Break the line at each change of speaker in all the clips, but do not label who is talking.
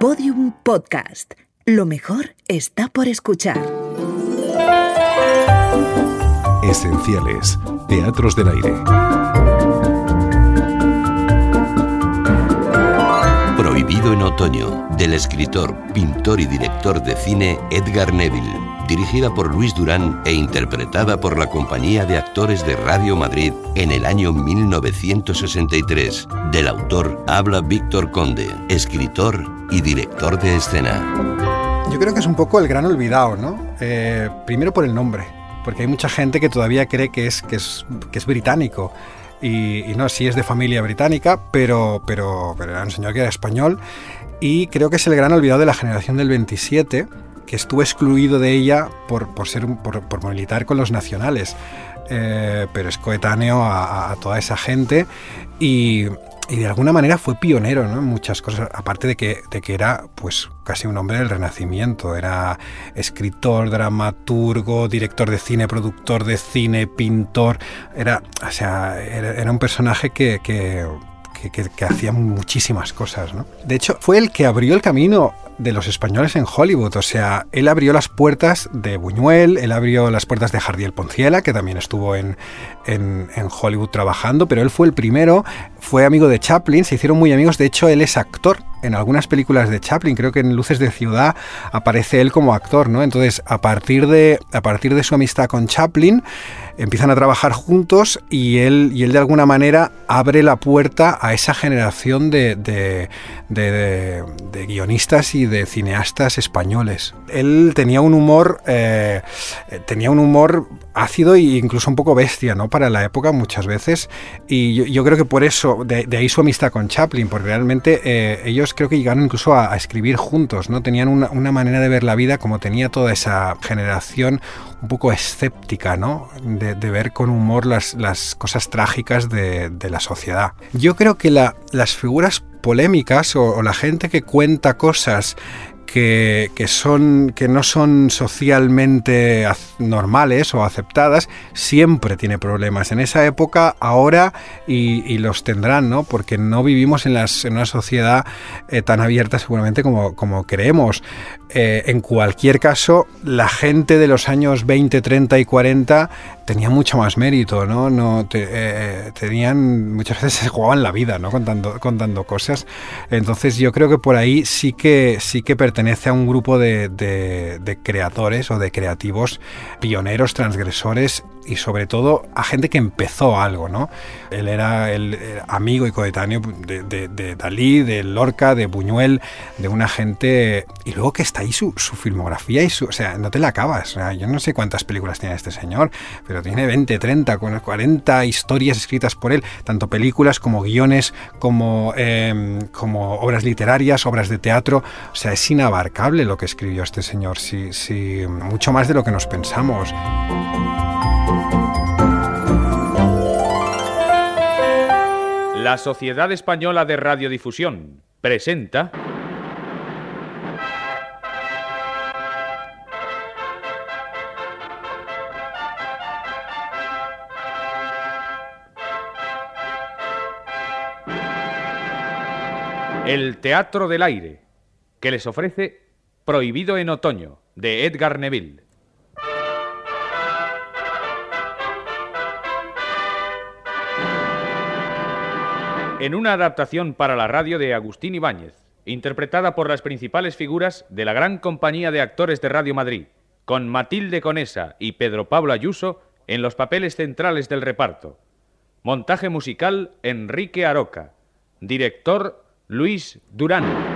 Podium Podcast. Lo mejor está por escuchar.
Esenciales. Teatros del Aire.
Prohibido en otoño, del escritor, pintor y director de cine Edgar Neville, dirigida por Luis Durán e interpretada por la Compañía de Actores de Radio Madrid en el año 1963. Del autor habla Víctor Conde, escritor y director de escena.
Yo creo que es un poco el gran olvidado, ¿no? Eh, primero por el nombre, porque hay mucha gente que todavía cree que es, que es, que es británico y, no, sí es de familia británica, pero, pero, pero era un señor que era español y creo que es el gran olvidado de la generación del 27 que estuvo excluido de ella por, por ser por, por, militar con los nacionales, eh, pero es coetáneo a, toda esa gente y, y de alguna manera fue pionero ¿no? en muchas cosas, aparte de que, de que era pues casi un hombre del renacimiento, era escritor, dramaturgo, director de cine, productor de cine, pintor, era, o sea, era un personaje que, que que, que, hacía muchísimas cosas. ¿no? De hecho, fue el que abrió el camino de los españoles en Hollywood. O sea, él abrió las puertas de Buñuel, él abrió las puertas de Jardiel Ponciela, que también estuvo en, en, en, Hollywood trabajando, pero él fue el primero, fue amigo de Chaplin, se hicieron muy amigos. De hecho, él es actor en algunas películas de Chaplin, creo que en Luces de Ciudad aparece él como actor, ¿no? Entonces, a partir de, a partir de su amistad con Chaplin, empiezan a trabajar juntos y él, y él de alguna manera abre la puerta a esa generación de, de, de, guionistas y de cineastas españoles. Él tenía un humor, eh, tenía un humor ácido e incluso un poco bestia, ¿no? Para la época muchas veces. Y yo, creo que por eso, de, ahí su amistad con Chaplin, porque realmente eh, ellos creo que llegaron incluso a, escribir juntos, ¿no? Tenían una, manera de ver la vida como tenía toda esa generación un poco escéptica, ¿no? De, ver con humor las, cosas trágicas de, la sociedad. Yo creo que la, las figuras polémicas o la gente que cuenta cosas que, son, que no son socialmente normales o aceptadas, siempre tiene problemas. En esa época, ahora, y, y los tendrán, ¿no? Porque no vivimos en, las, en una sociedad eh, tan abierta seguramente como, como creemos. Eh, en cualquier caso, la gente de los años 20, 30 y 40 tenía mucho más mérito, ¿no? no te, eh, tenían, muchas veces se jugaban la vida, ¿no? Contando, contando cosas. Entonces yo creo que por ahí sí que, sí que pertenece a un grupo de creadores o de creativos pioneros, transgresores y sobre todo a gente que empezó algo, ¿no? Él era el, amigo y coetáneo de, de, de, Dalí, de Lorca, de Buñuel, de una gente... Y luego que está ahí su, su filmografía y su... O sea, no te la acabas. O sea, yo no sé cuántas películas tiene este señor, pero tiene 20, 30, 40 historias escritas por él, tanto películas como guiones, como, eh, como obras literarias, obras de teatro. O sea, es inabarcable lo que escribió este señor, sí, sí, mucho más de lo que nos pensamos.
La Sociedad Española de Radiodifusión presenta El Teatro del Aire, que les ofrece Prohibido en Otoño, de Edgar Neville. En una adaptación para la radio de Agustín Ibáñez, interpretada por las principales figuras de la gran compañía de actores de Radio Madrid, con Matilde Conesa y Pedro Pablo Ayuso en los papeles centrales del reparto. Montaje musical Enrique Aroca. Director Luis Durán.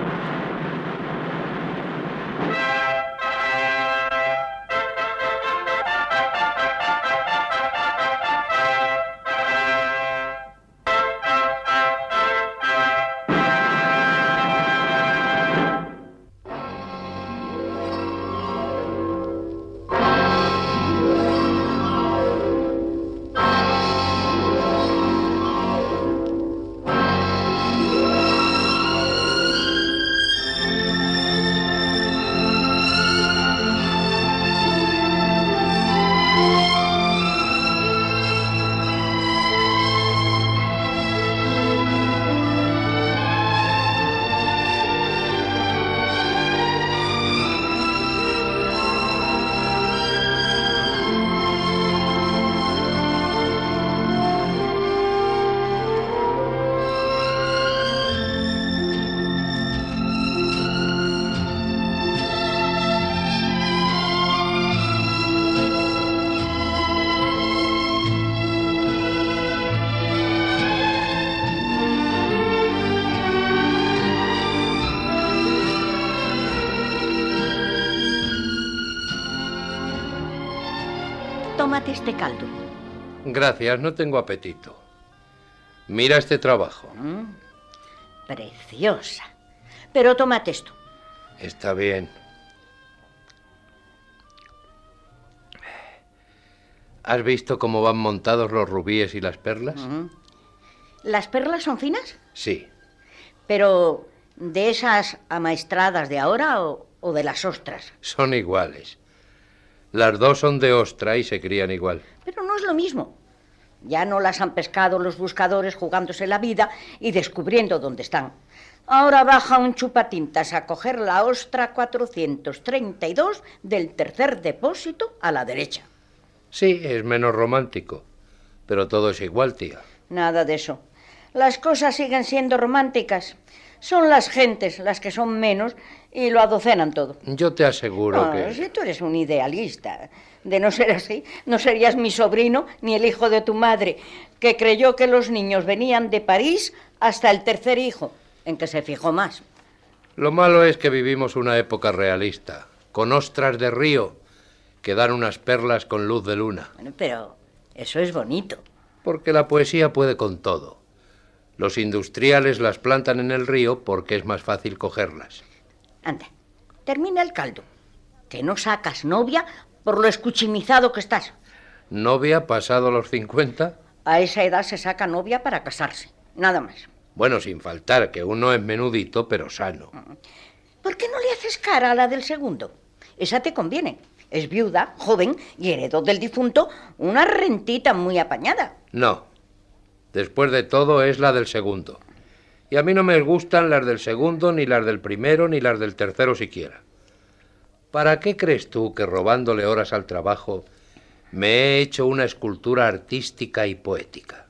Este caldo.
Gracias, no tengo apetito. Mira este trabajo.
Mm, preciosa. Pero tómate esto.
Está bien. ¿Has visto cómo van montados los rubíes y las perlas?
Mm. ¿Las perlas son finas?
Sí.
Pero, ¿de esas amaestradas de ahora o, o de las ostras?
Son iguales. Las dos son de ostra y se crían igual.
Pero no es lo mismo. Ya no las han pescado los buscadores jugándose la vida y descubriendo dónde están. Ahora baja un chupatintas a coger la ostra 432 del tercer depósito a la derecha.
Sí, es menos romántico. Pero todo es igual, tía.
Nada de eso. Las cosas siguen siendo románticas. Son las gentes las que son menos y lo adocenan todo.
Yo te aseguro
Ah,
que...
Si tú eres un idealista. De no ser así, no serías mi sobrino ni el hijo de tu madre, que creyó que los niños venían de París hasta el tercer hijo, en que se fijó más.
Lo malo es que vivimos una época realista, con ostras de río que dan unas perlas con luz de luna.
Bueno, pero eso es bonito.
Porque la poesía puede con todo. Los industriales las plantan en el río porque es más fácil cogerlas.
Anda, termina el caldo. Que no sacas novia por lo escuchimizado que estás.
¿Novia pasado los 50?
A esa edad se saca novia para casarse. Nada más.
Bueno, sin faltar, que uno es menudito pero sano.
¿Por qué no le haces cara a la del segundo? Esa te conviene. Es viuda, joven y heredó del difunto una rentita muy apañada.
No. Después de todo es la del segundo. Y a mí no me gustan las del segundo, ni las del primero, ni las del tercero siquiera. ¿Para qué crees tú que robándole horas al trabajo me he hecho una escultura artística y poética?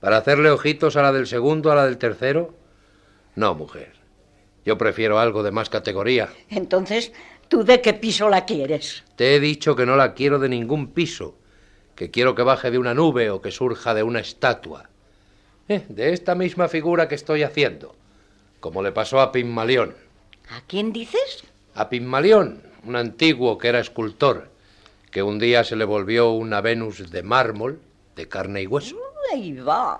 ¿Para hacerle ojitos a la del segundo, a la del tercero? No, mujer. Yo prefiero algo de más categoría.
Entonces, ¿tú de qué piso la quieres?
Te he dicho que no la quiero de ningún piso, que quiero que baje de una nube o que surja de una estatua. Eh, de esta misma figura que estoy haciendo, como le pasó a Pigmalión.
¿A quién dices?
A Pigmalión, un antiguo que era escultor, que un día se le volvió una Venus de mármol, de carne y hueso.
Ahí va.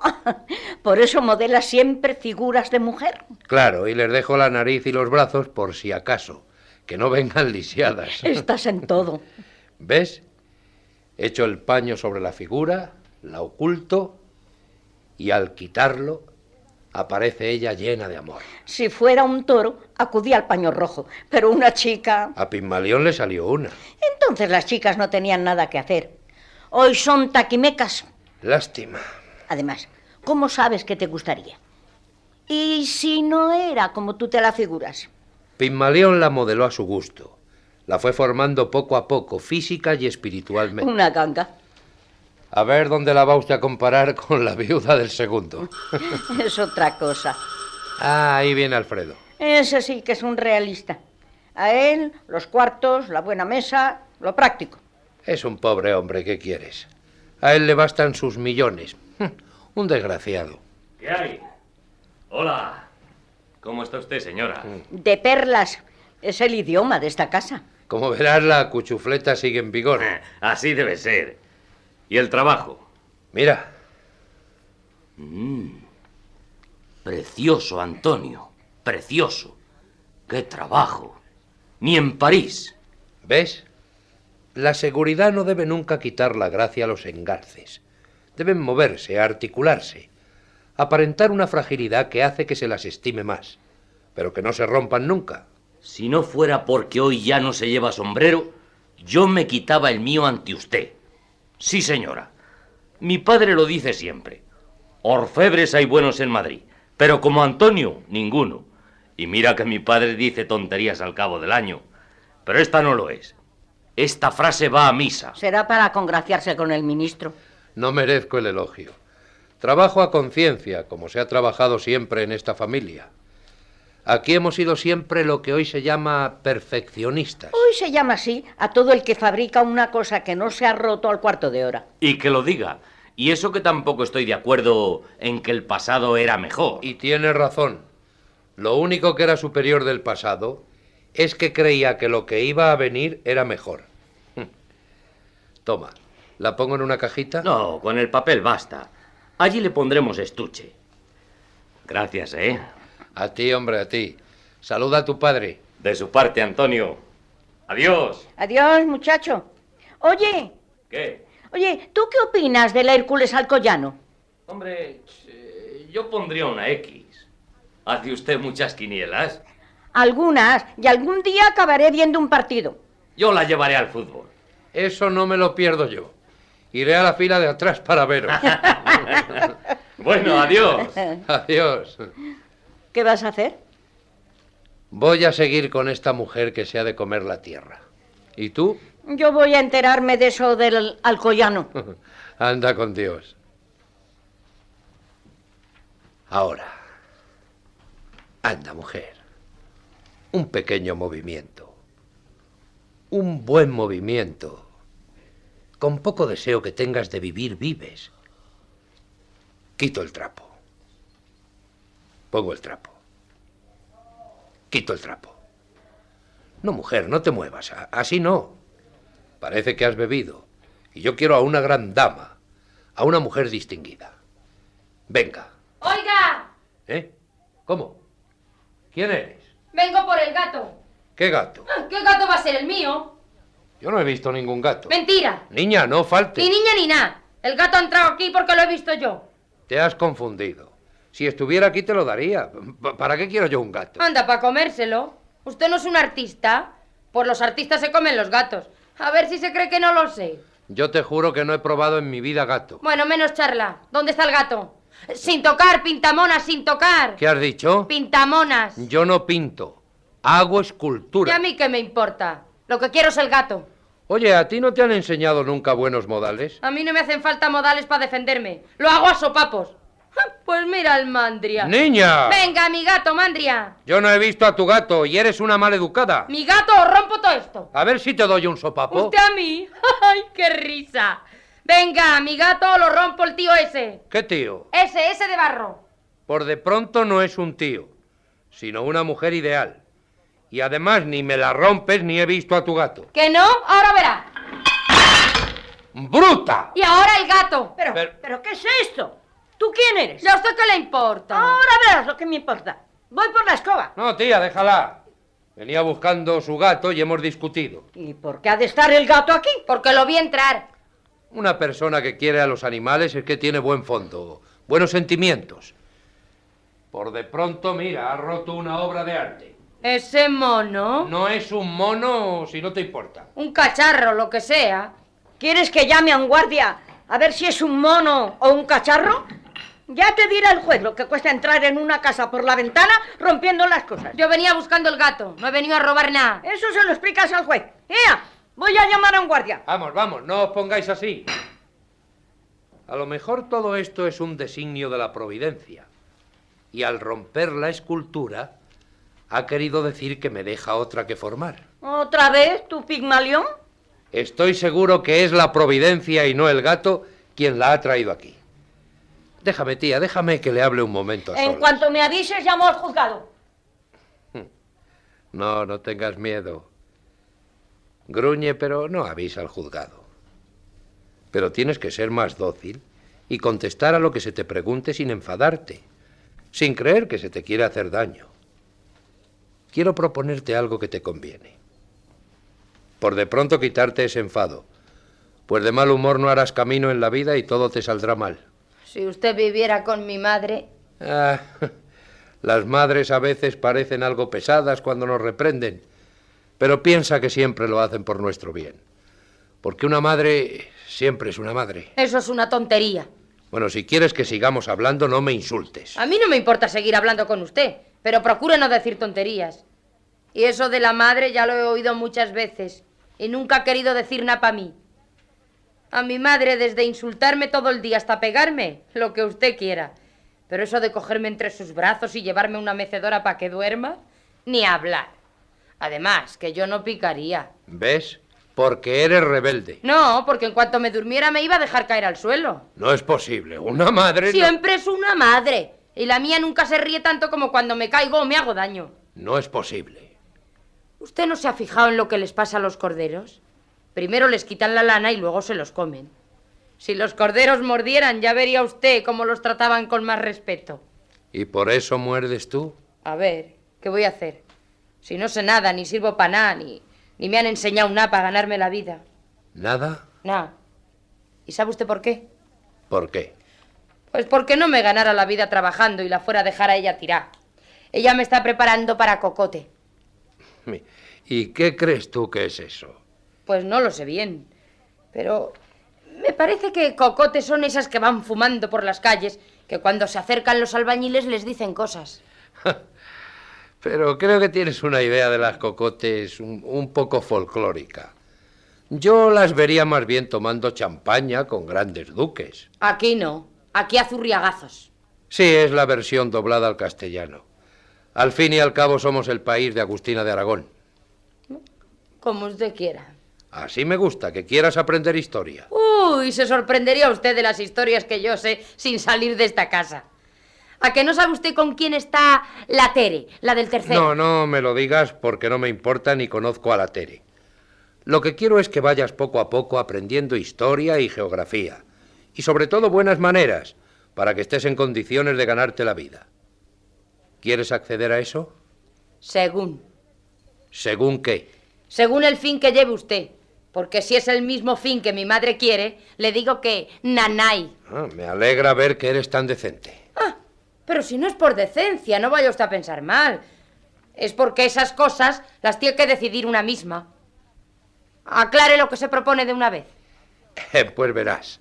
Por eso modela siempre figuras de mujer.
Claro, y les dejo la nariz y los brazos por si acaso, que no vengan lisiadas.
Estás en todo.
¿Ves? Echo el paño sobre la figura, la oculto y al quitarlo aparece ella llena de amor.
Si fuera un toro, acudía al paño rojo, pero una chica...
A Pigmalión le salió una.
Entonces las chicas no tenían nada que hacer. Hoy son taquimecas.
Lástima.
Además, ¿cómo sabes que te gustaría? ¿Y si no era como tú te la figuras?
Pigmalión la modeló a su gusto. La fue formando poco a poco, física y espiritualmente.
Una ganga.
A ver dónde la va usted a comparar con la viuda del segundo.
Es otra cosa.
Ah, ahí viene Alfredo.
Ese sí que es un realista. A él, los cuartos, la buena mesa, lo práctico.
Es un pobre hombre, ¿qué quieres? A él le bastan sus millones. Un desgraciado.
¿Qué hay? Hola. ¿Cómo está usted, señora?
De perlas. Es el idioma de esta casa.
Como verás, la cuchufleta sigue en vigor.
Así debe ser. ¿Y el trabajo?
Mira,
Precioso, Antonio. Precioso. ¡Qué trabajo! Ni en París.
¿ves? La seguridad no debe nunca quitar la gracia a los engarces. Deben moverse, articularse, aparentar una fragilidad que hace que se las estime más, pero que no se rompan nunca.
Si no fuera porque hoy ya no se lleva sombrero, yo me quitaba el mío ante usted. Sí, señora. Mi padre lo dice siempre. Orfebres hay buenos en Madrid, pero como Antonio, ninguno. Y mira que mi padre dice tonterías al cabo del año. Pero esta no lo es. Esta frase va a misa.
Será para congraciarse con el ministro.
No merezco el elogio. Trabajo a conciencia, como se ha trabajado siempre en esta familia. Aquí hemos sido siempre lo que hoy se llama perfeccionistas.
Hoy se llama así a todo el que fabrica una cosa que no se ha roto al cuarto de hora.
Y que lo diga. Y eso que tampoco estoy de acuerdo en que el pasado era mejor.
Y tiene razón. Lo único que era superior del pasado es que creía que lo que iba a venir era mejor. Toma, ¿La pongo en una cajita?
No, con el papel basta. Allí le pondremos estuche. Gracias, ¿eh?
A ti, hombre, a ti. Saluda a tu padre.
De su parte, Antonio. Adiós.
Adiós, muchacho. Oye,
¿Qué?
oye, ¿tú qué opinas del Hércules Alcoyano?
Hombre, eh, yo pondría una X. ¿Hace usted muchas quinielas?
Algunas, y algún día acabaré viendo un partido.
Yo la llevaré al fútbol.
Eso no me lo pierdo yo. Iré a la fila de atrás para veros.
Bueno, adiós.
Adiós.
¿Qué vas a hacer?
Voy a seguir con esta mujer que se ha de comer la tierra. ¿Y tú?
Yo voy a enterarme de eso del Alcoyano.
Anda con Dios. Ahora. Anda, mujer. Un pequeño movimiento. Un buen movimiento. Con poco deseo que tengas de vivir, vives. Quito el trapo. Pongo el trapo. Quito el trapo. No, mujer, no te muevas. Así no. Parece que has bebido. Y yo quiero a una gran dama. A una mujer distinguida. Venga.
Oiga,
¿Eh? ¿Cómo? ¿Quién eres?
vengo por el gato.
¿Qué gato?
¿Qué gato va a ser el mío?
Yo no he visto ningún gato.
Mentira.
Niña, no falte.
Ni niña ni nada. El gato ha entrado aquí porque lo he visto yo.
Te has confundido. Si estuviera aquí te lo daría. Pa- ¿Para qué quiero yo un gato?
Anda, para comérselo. Usted no es un artista. Por los artistas se comen los gatos. A ver si se cree que no lo sé.
Yo te juro que no he probado en mi vida gato.
Bueno, menos charla. ¿Dónde está el gato? Sin tocar, pintamonas, sin tocar.
¿Qué has dicho?
Pintamonas.
Yo no pinto. Hago
¿Y
escultura.
a mí qué me importa? Lo que quiero es el gato.
Oye, ¿a ti no te han enseñado nunca buenos modales?
A mí no me hacen falta modales para defenderme. Lo hago a sopapos. Pues mira el mandria.
¡Niña!
Venga, mi gato, mandria.
Yo no he visto a tu gato y eres una maleducada.
Mi gato, rompo todo esto.
A ver si te doy un sopapo.
¿Usted a mí? ¡Ay, qué risa! Venga, mi gato, lo rompo el tío ese.
¿Qué tío?
Ese, ese de barro.
Por de pronto no es un tío, sino una mujer ideal. Y además ni me la rompes ni he visto a tu gato.
¿Que no? Ahora verá.
¡Bruta!
Y ahora el gato.
Pero,
Pero-
pero, ¿qué es esto? ¿Tú quién eres?
¿Y a usted qué le importa?
Ahora verás lo que me importa. Voy por la escoba.
No, tía, déjala. Venía buscando su gato y hemos discutido.
¿Y por qué ha de estar el gato aquí?
Porque lo vi entrar.
Una persona que quiere a los animales es que tiene buen fondo, buenos sentimientos. Por de pronto, mira, ha roto una obra de arte.
Ese mono.
No es un mono si no te importa.
Un cacharro, lo que sea.
¿Quieres que llame a un guardia a ver si es un mono o un cacharro? Ya te dirá el juez lo que cuesta entrar en una casa por la ventana rompiendo las cosas.
Yo venía buscando el gato. No he venido a robar nada.
Eso se lo explicas al juez. ¡Ea! Voy a llamar a un guardia.
Vamos, vamos, no os pongáis así. A lo mejor todo esto es un designio de la providencia. Y al romper la escultura, ha querido decir que me deja otra que formar.
¿Otra vez, tu pigmalión?
Estoy seguro que es la providencia y no el gato quien la ha traído aquí. Déjame, tía, déjame que le hable un momento a
En
solas.
cuanto me avises, llamo al juzgado.
No, no tengas miedo. Gruñe, pero no avisa al juzgado. Pero tienes que ser más dócil y contestar a lo que se te pregunte sin enfadarte, sin creer que se te quiere hacer daño. Quiero proponerte algo que te conviene. Por de pronto quitarte ese enfado, pues de mal humor no harás camino en la vida y todo te saldrá mal.
Si usted viviera con mi madre.
Ah, las madres a veces parecen algo pesadas cuando nos reprenden, pero piensa que siempre lo hacen por nuestro bien. Porque una madre siempre es una madre.
Eso es una tontería.
Bueno, si quieres que sigamos hablando, no me insultes.
A mí no me importa seguir hablando con usted, pero procure no decir tonterías. Y eso de la madre ya lo he oído muchas veces y nunca ha querido decir nada para mí. A mi madre, desde insultarme todo el día hasta pegarme, lo que usted quiera. Pero eso de cogerme entre sus brazos y llevarme una mecedora para que duerma, ni hablar. Además, que yo no picaría.
¿Ves? Porque eres rebelde.
No, porque en cuanto me durmiera me iba a dejar caer al suelo.
No es posible. Una madre... no-
Siempre es una madre. Y la mía nunca se ríe tanto como cuando me caigo o me hago daño.
No es posible.
¿Usted no se ha fijado en lo que les pasa a los corderos? Primero les quitan la lana y luego se los comen. Si los corderos mordieran, ya vería usted cómo los trataban con más respeto.
¿Y por eso muerdes tú?
A ver, ¿qué voy a hacer? Si no sé nada, ni sirvo para nada, ni, ni me han enseñado nada para ganarme la vida.
¿Nada?
Nada. ¿Y sabe usted por qué?
¿Por qué?
Pues porque no me ganara la vida trabajando y la fuera a dejar a ella tirar. Ella me está preparando para cocote.
¿Y qué crees tú que es eso?
Pues no lo sé bien. Pero me parece que cocotes son esas que van fumando por las calles, que cuando se acercan los albañiles les dicen cosas.
Pero creo que tienes una idea de las cocotes un, un, poco folclórica. Yo las vería más bien tomando champaña con grandes duques.
Aquí no, aquí azurriagazos.
Sí, es la versión doblada al castellano. Al fin y al cabo somos el país de Agustina de Aragón.
Como usted quiera.
Así me gusta, que quieras aprender historia.
Uy, se sorprendería usted de las historias que yo sé sin salir de esta casa. ¿A que no sabe usted con quién está la Tere, la del tercero?
No, no me lo digas porque no me importa ni conozco a la Tere. Lo que quiero es que vayas poco a poco aprendiendo historia y geografía. Y sobre todo buenas maneras, para que estés en condiciones de ganarte la vida. ¿Quieres acceder a eso?
Según.
¿Según qué?
Según el fin que lleve usted. Porque si es el mismo fin que mi madre quiere, le digo que nanay.
Ah, me alegra ver que eres tan decente.
Ah, pero si no es por decencia, no vaya usted a pensar mal. Es porque esas cosas las tiene que decidir una misma. Aclare lo que se propone de una vez.
Eh, pues verás.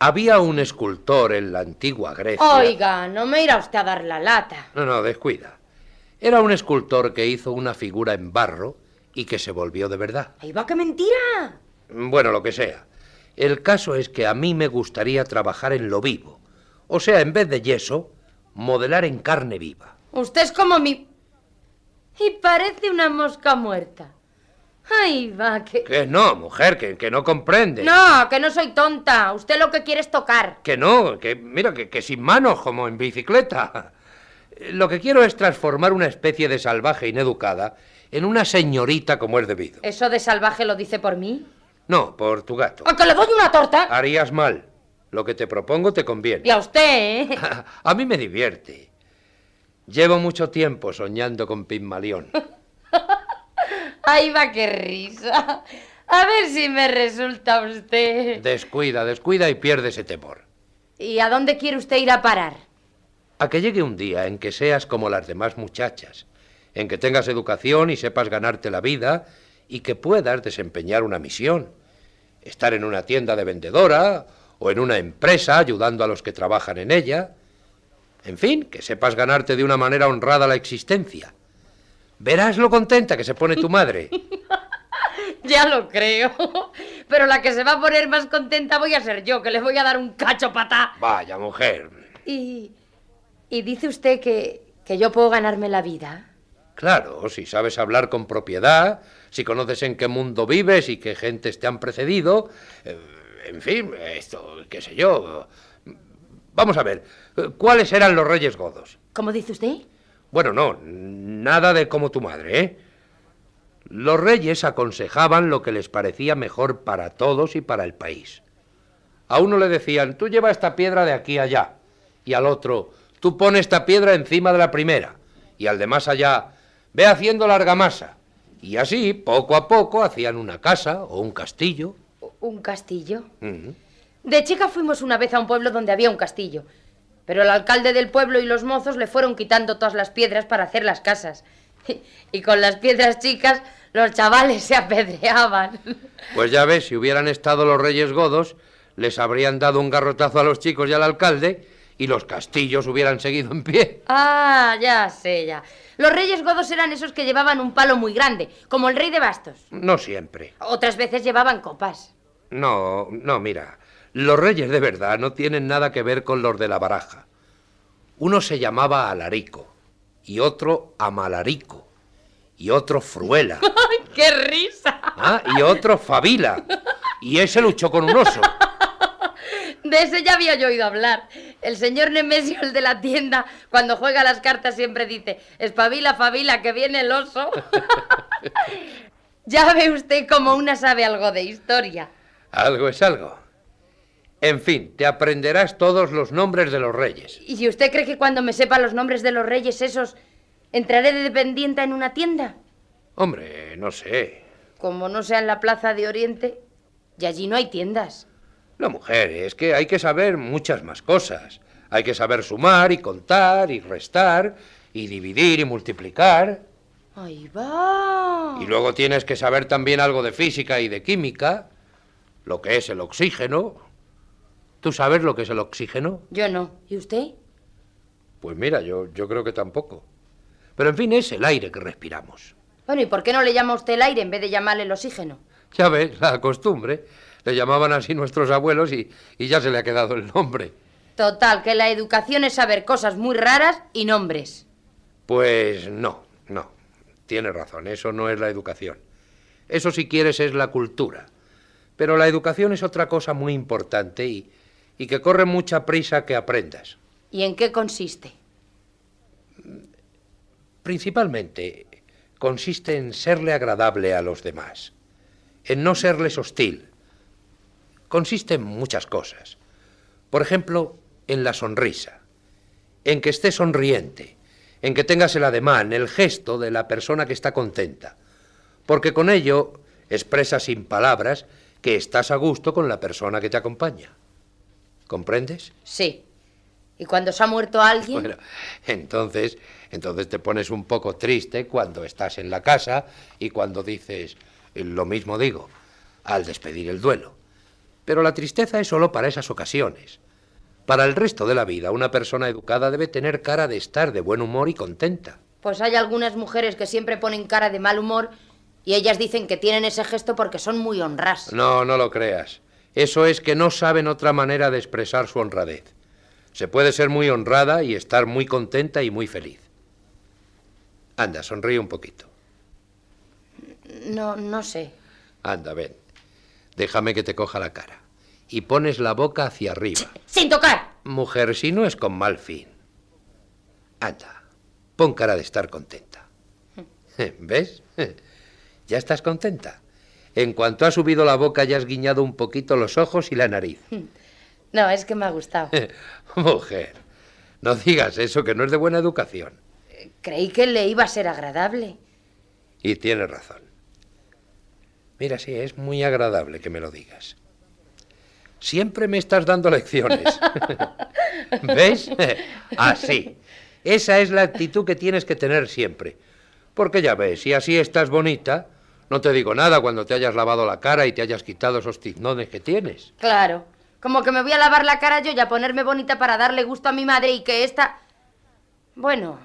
Había un escultor en la antigua Grecia.
Oiga, no me irá usted a dar la lata.
No, no, descuida. Era un escultor que hizo una figura en barro y que se volvió de verdad.
¡Ahí va, qué mentira!
Bueno, lo que sea. El caso es que a mí me gustaría trabajar en lo vivo. O sea, en vez de yeso, modelar en carne viva.
Usted es como mi... Y parece una mosca muerta. Ay, va, que...
Que no, mujer, que, que, no comprende.
No, que no soy tonta. Usted lo que quiere es tocar.
Que no, que mira, que, que sin manos, como en bicicleta. Lo que quiero es transformar una especie de salvaje ineducada en una señorita como es debido.
¿Eso de salvaje lo dice por mí?
No, por tu gato.
¿A que le doy una torta?
Harías mal. Lo que te propongo te conviene.
Y a usted, ¿eh?
a mí me divierte. Llevo mucho tiempo soñando con Pigmalión.
¡Ay, va, qué risa! A ver si me resulta usted.
Descuida, descuida y pierde ese temor.
¿Y a dónde quiere usted ir a parar?
A que llegue un día en que seas como las demás muchachas, en que tengas educación y sepas ganarte la vida y que puedas desempeñar una misión. Estar en una tienda de vendedora o en una empresa ayudando a los que trabajan en ella. En fin, que sepas ganarte de una manera honrada la existencia. Verás lo contenta que se pone tu madre.
ya lo creo. Pero la que se va a poner más contenta voy a ser yo, que le voy a dar un cacho patá.
Vaya, mujer.
Y. ¿Y dice usted que, que yo puedo ganarme la vida?
Claro, si sabes hablar con propiedad, si conoces en qué mundo vives y qué gentes te han precedido. eh, en fin, esto, qué sé yo. Vamos a ver, ¿cuáles eran los reyes godos?
¿Cómo dice usted?
Bueno, no, nada de como tu madre, ¿eh? Los reyes aconsejaban lo que les parecía mejor para todos y para el país. A uno le decían, tú lleva esta piedra de aquí a allá, y al otro, tú pone esta piedra encima de la primera, y al de más allá, ve haciendo la argamasa. Y así, poco a poco, hacían una casa o un castillo.
¿Un castillo? De chica fuimos una vez a un pueblo donde había un castillo. Pero el alcalde del pueblo y los mozos le fueron quitando todas las piedras para hacer las casas. Y con las piedras chicas los chavales se apedreaban.
Pues ya ves, si hubieran estado los reyes godos, les habrían dado un garrotazo a los chicos y al alcalde, y los castillos hubieran seguido en pie.
Ah, ya sé, ya. Los reyes godos eran esos que llevaban un palo muy grande, como el rey de bastos.
No siempre.
Otras veces llevaban copas.
No, no, mira. Los reyes de verdad no tienen nada que ver con los de la baraja. Uno se llamaba Alarico, y otro Amalarico, y otro Fruela,
¡Ay, qué risa!
¿ah? y otro Fabila, y ese luchó con un oso.
De ese ya había yo oído hablar. El señor Nemesio, el de la tienda, cuando juega las cartas siempre dice, espabila, Fabila, que viene el oso. ya ve usted como una sabe algo de historia.
Algo es algo. En fin, te aprenderás todos los nombres de los reyes.
¿Y usted cree que cuando me sepa los nombres de los reyes esos, entraré de dependienta en una tienda?
Hombre, no sé.
Como no sea en la Plaza de Oriente, y allí no hay tiendas.
La mujer, es que hay que saber muchas más cosas. Hay que saber sumar y contar y restar y dividir y multiplicar.
Ahí va.
Y luego tienes que saber también algo de física y de química, lo que es el oxígeno. ¿Tú sabes lo que es el oxígeno?
Yo no. ¿Y usted?
Pues mira, yo, yo creo que tampoco. Pero en fin, es el aire que respiramos.
Bueno, ¿y por qué no le llama usted el aire en vez de llamarle el oxígeno?
Ya ves, la costumbre. Le llamaban así nuestros abuelos y, y ya se le ha quedado el nombre.
Total, que la educación es saber cosas muy raras y nombres.
Pues no, no. Tienes razón, eso no es la educación. Eso si quieres es la cultura. Pero la educación es otra cosa muy importante y, y que corre mucha prisa que aprendas.
¿Y en qué consiste?
Principalmente consiste en serle agradable a los demás, en no serles hostil. Consiste en muchas cosas. Por ejemplo, en la sonrisa, en que estés sonriente, en que tengas el ademán, el gesto de la persona que está contenta, porque con ello expresas sin palabras que estás a gusto con la persona que te acompaña. ¿Comprendes?
Sí. ¿Y cuando se ha muerto alguien?
Bueno, entonces, entonces te pones un poco triste cuando estás en la casa y cuando dices, lo mismo digo, al despedir el duelo. Pero la tristeza es solo para esas ocasiones. Para el resto de la vida, una persona educada debe tener cara de estar de buen humor y contenta.
Pues hay algunas mujeres que siempre ponen cara de mal humor y ellas dicen que tienen ese gesto porque son muy honras.
No, no lo creas. Eso es que no saben otra manera de expresar su honradez. Se puede ser muy honrada y estar muy contenta y muy feliz. Anda, sonríe un poquito.
No, no sé.
Anda, ven. Déjame que te coja la cara. Y pones la boca hacia arriba.
¡Sin tocar!
Mujer, si no es con mal fin. Anda, pon cara de estar contenta. ¿Ves? ¿Ya estás contenta? En cuanto has subido la boca ya has guiñado un poquito los ojos y la nariz.
No, es que me ha gustado.
Mujer, no digas eso, que no es de buena educación.
Creí que le iba a ser agradable.
Y tienes razón. Mira, sí, es muy agradable que me lo digas. Siempre me estás dando lecciones. ¿Ves? Así. Esa es la actitud que tienes que tener siempre. Porque ya ves, si así estás bonita, no te digo nada cuando te hayas lavado la cara y te hayas quitado esos tiznones que tienes.
Claro. Como que me voy a lavar la cara yo y a ponerme bonita para darle gusto a mi madre y que esta... Bueno,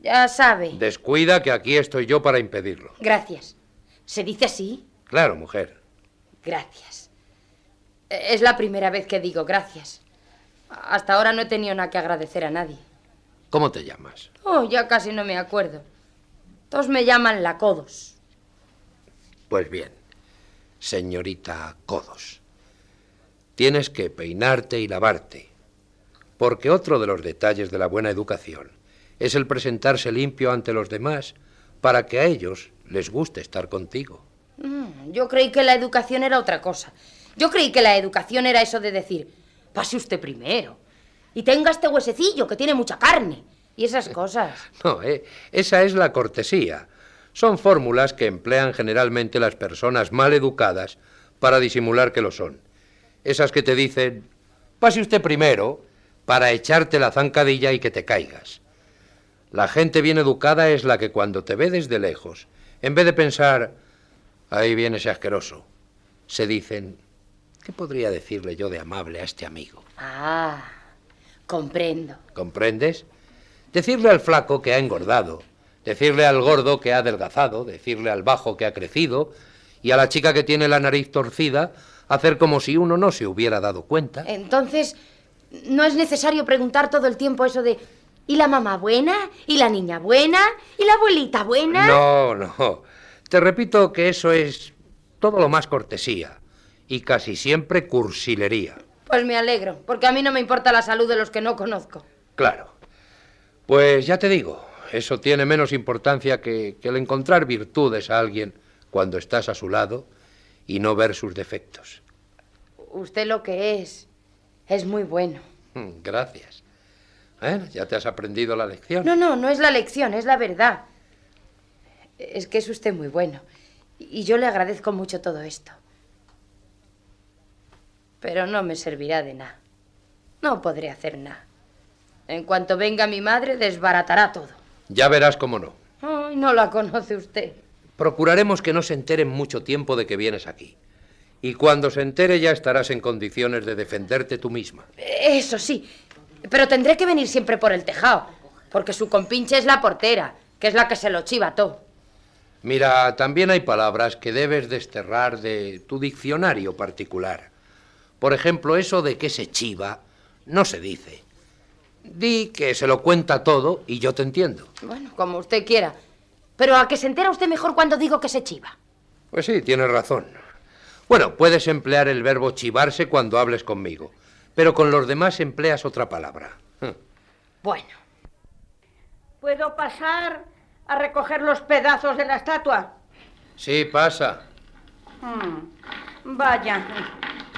ya sabe.
Descuida que aquí estoy yo para impedirlo.
Gracias. ¿Se dice así?
Claro, mujer.
Gracias. Es la primera vez que digo gracias. Hasta ahora no he tenido nada que agradecer a nadie.
¿Cómo te llamas?
Oh, ya casi no me acuerdo. Todos me llaman la Codos.
Pues bien, señorita Codos, tienes que peinarte y lavarte, porque otro de los detalles de la buena educación es el presentarse limpio ante los demás para que a ellos les guste estar contigo.
Mm, yo creí que la educación era otra cosa. Yo creí que la educación era eso de decir, pase usted primero. Y tenga este huesecillo que tiene mucha carne. Y esas cosas.
No, eh, esa es la cortesía. Son fórmulas que emplean generalmente las personas mal educadas para disimular que lo son. Esas que te dicen, pase usted primero, para echarte la zancadilla y que te caigas. La gente bien educada es la que cuando te ve desde lejos, en vez de pensar, ahí viene ese asqueroso, se dicen, ¿qué podría decirle yo de amable a este amigo?
Ah, comprendo.
¿Comprendes? Decirle al flaco que ha engordado, decirle al gordo que ha adelgazado, decirle al bajo que ha crecido, y a la chica que tiene la nariz torcida, hacer como si uno no se hubiera dado cuenta.
Entonces, no es necesario preguntar todo el tiempo eso de ¿y la mamá buena? ¿y la niña buena? ¿y la abuelita buena?
No, no. Te repito que eso es todo lo más cortesía y casi siempre cursilería.
Pues me alegro, porque a mí no me importa la salud de los que no conozco.
Claro. Pues ya te digo, eso tiene menos importancia que, que el encontrar virtudes a alguien cuando estás a su lado y no ver sus defectos.
Usted lo que es Es muy bueno.
Mm, Gracias. Bueno, ya te has aprendido la lección.
No, no, no es la lección, es la verdad. Es que es usted muy bueno. Y yo le agradezco mucho todo esto. Pero no me servirá de nada. No podré hacer nada. En cuanto venga mi madre, desbaratará todo.
Ya verás cómo no.
Ay, no la conoce usted.
Procuraremos que no se enteren mucho tiempo de que vienes aquí. Y cuando se entere ya estarás en condiciones de defenderte tú misma.
Eso sí. Pero tendré que venir siempre por el tejado. Porque su compinche es la portera, que es la que se lo chiva todo.
Mira, también hay palabras que debes desterrar de tu diccionario particular. Por ejemplo, eso de que se chiva no se dice. Di que se lo cuenta todo y yo te entiendo.
Bueno, como usted quiera. Pero a que se entera usted mejor cuando digo que se chiva.
Pues sí, tienes razón. Bueno, puedes emplear el verbo chivarse cuando hables conmigo, pero con los demás empleas otra palabra. Hm.
Bueno.
¿Puedo pasar a recoger los pedazos de la estatua?
Sí, pasa.
Hmm, Vaya,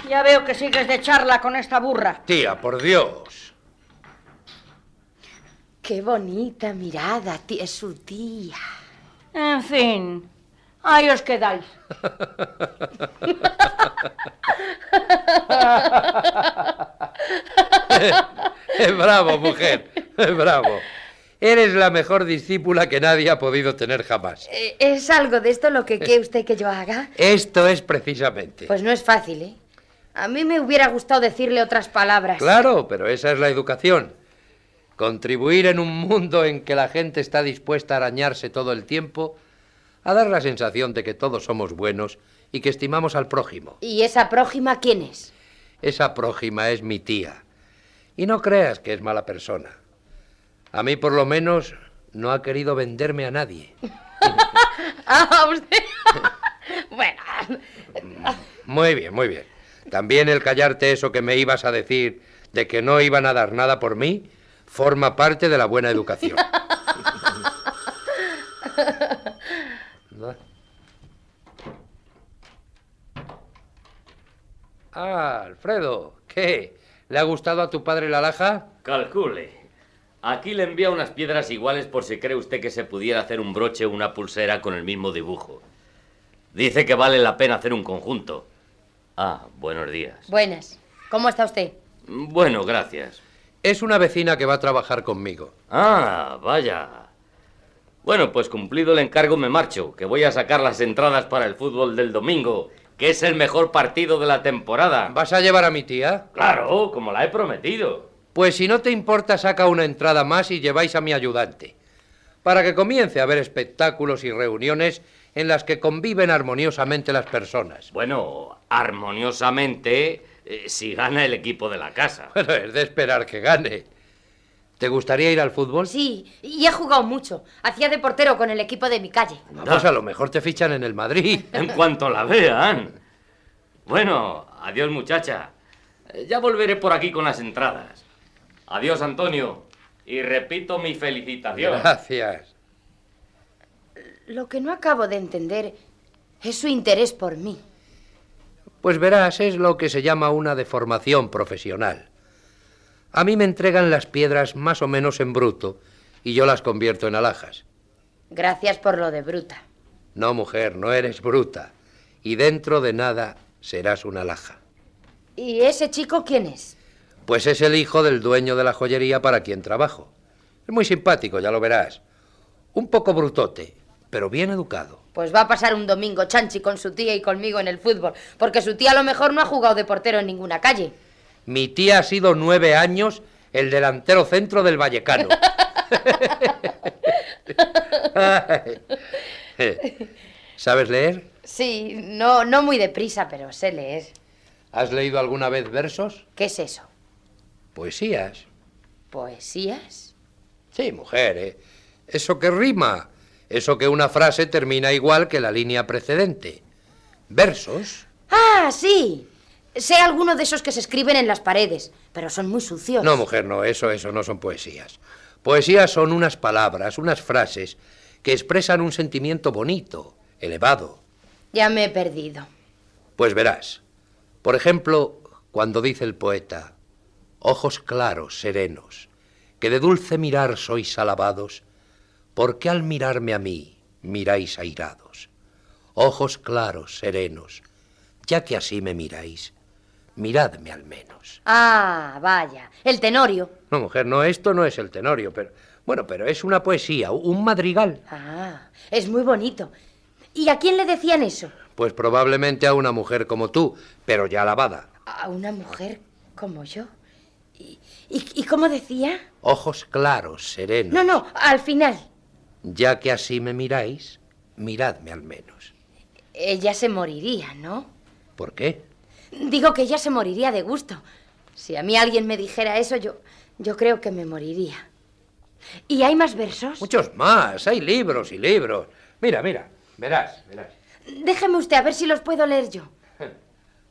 ya veo que sigues de charla con esta burra.
Tía, por Dios.
Qué bonita mirada tiene su tía.
En fin, ahí os quedáis.
Bravo, mujer. Bravo. Eres la mejor discípula que nadie ha podido tener jamás.
Eh, ¿Es algo de esto lo que quiere usted que yo haga?
Esto es precisamente.
Pues no es fácil, ¿eh? A mí me hubiera gustado decirle otras palabras.
Claro, pero esa es la educación. Contribuir en un mundo en que la gente está dispuesta a arañarse todo el tiempo, a dar la sensación de que todos somos buenos y que estimamos al prójimo.
¿Y esa prójima quién es?
Esa prójima es mi tía. Y no creas que es mala persona. A mí, por lo menos, no ha querido venderme a nadie.
Ah, usted. bueno.
Muy bien, muy bien. También el callarte eso que me ibas a decir de que no iban a dar nada por mí forma parte de la buena educación. Ah, Alfredo, ¿qué? ¿Le ha gustado a tu padre la laja?
Calcule. Aquí le envía unas piedras iguales por si cree usted que se pudiera hacer un broche o una pulsera con el mismo dibujo. Dice que vale la pena hacer un conjunto. Ah, buenos días.
Buenas. ¿Cómo está usted?
Bueno, gracias.
Es una vecina que va a trabajar conmigo.
Ah, vaya. Bueno, pues cumplido el encargo me marcho, que voy a sacar las entradas para el fútbol del domingo, que es el mejor partido de la temporada.
¿Vas a llevar a mi tía?
Claro, como la he prometido.
Pues si no te importa, saca una entrada más y lleváis a mi ayudante. Para que comience a haber espectáculos y reuniones en las que conviven armoniosamente las personas.
Bueno, armoniosamente, eh, si gana el equipo de la casa.
Bueno, es de esperar que gane. ¿Te gustaría ir al fútbol?
Sí, y he jugado mucho. Hacía de portero con el equipo de mi calle.
Pues a lo mejor te fichan en el Madrid.
En cuanto la vean. Bueno, adiós muchacha. Eh, Ya volveré por aquí con las entradas. Adiós Antonio. Y repito mi felicitación.
Gracias.
Lo que no acabo de entender es su interés por mí.
Pues verás, es lo que se llama una deformación profesional. A mí me entregan las piedras más o menos en bruto y yo las convierto en alhajas.
Gracias por lo de bruta.
No, mujer, no eres bruta. Y dentro de nada serás una alhaja.
¿Y ese chico quién es?
Pues es el hijo del dueño de la joyería para quien trabajo. Es muy simpático, ya lo verás. Un poco brutote, pero bien educado.
Pues va a pasar un domingo chanchi con su tía y conmigo en el fútbol, porque su tía a lo mejor no ha jugado de portero en ninguna calle.
Mi tía ha sido nueve años el delantero centro del Vallecano. ¿Sabes leer?
Sí, no, no muy deprisa, pero sé leer.
¿Has leído alguna vez versos?
¿Qué es eso?
Poesías.
¿Poesías?
Sí, mujer, ¿eh? Eso que rima. Eso que una frase termina igual que la línea precedente. Versos.
Ah, sí. Sé alguno de esos que se escriben en las paredes, pero son muy sucios.
No, mujer, no, eso, eso no son poesías. Poesías son unas palabras, unas frases que expresan un sentimiento bonito, elevado.
Ya me he perdido.
Pues verás, por ejemplo, cuando dice el poeta, ojos claros, serenos, que de dulce mirar sois alabados, porque al mirarme a mí miráis airados. Ojos claros, serenos, ya que así me miráis, miradme al menos.
Ah, vaya, el tenorio.
No, mujer, no, esto no es el tenorio, pero bueno, pero es una poesía, un madrigal.
Ah, es muy bonito. ¿Y a quién le decían eso?
Pues probablemente a una mujer como tú, pero ya lavada.
A una mujer como yo. ¿Y, y, y cómo decía?
Ojos claros, serenos.
No, no, al final.
Ya que así me miráis, miradme al menos.
Ella se moriría, ¿no?
¿Por qué?
Digo que ella se moriría de gusto. Si a mí alguien me dijera eso, yo, yo creo que me moriría. ¿Y hay más versos?
Muchos más, hay libros y libros. Mira, mira, verás, verás.
Déjeme usted a ver si los puedo leer yo.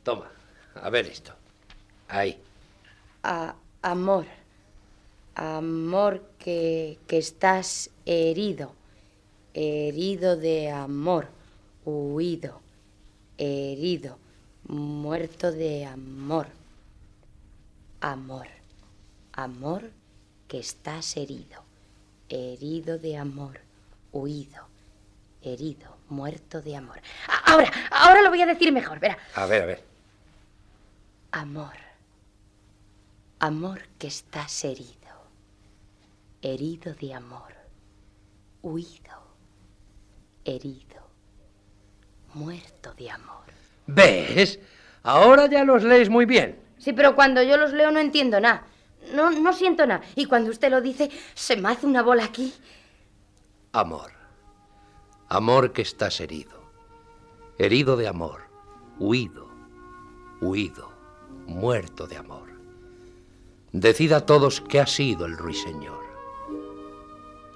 Toma, a ver esto. Ahí.
A, amor. Amor que, que estás herido. Herido de amor. Huido. Herido. Muerto de amor. Amor. Amor que estás herido. Herido de amor. Huido. Herido. Muerto de amor. Ahora, ahora lo voy a decir mejor. Verá.
A ver, a ver.
Amor. Amor que estás herido. Herido de amor. Huido. Herido. Muerto de amor.
¿Ves? Ahora ya los lees muy bien.
Sí, pero cuando yo los leo no entiendo nada. No, no siento nada. Y cuando usted lo dice, se me hace una bola aquí.
Amor. Amor que estás herido. Herido de amor. Huido. Huido. Muerto de amor. Decid a todos qué ha sido el ruiseñor.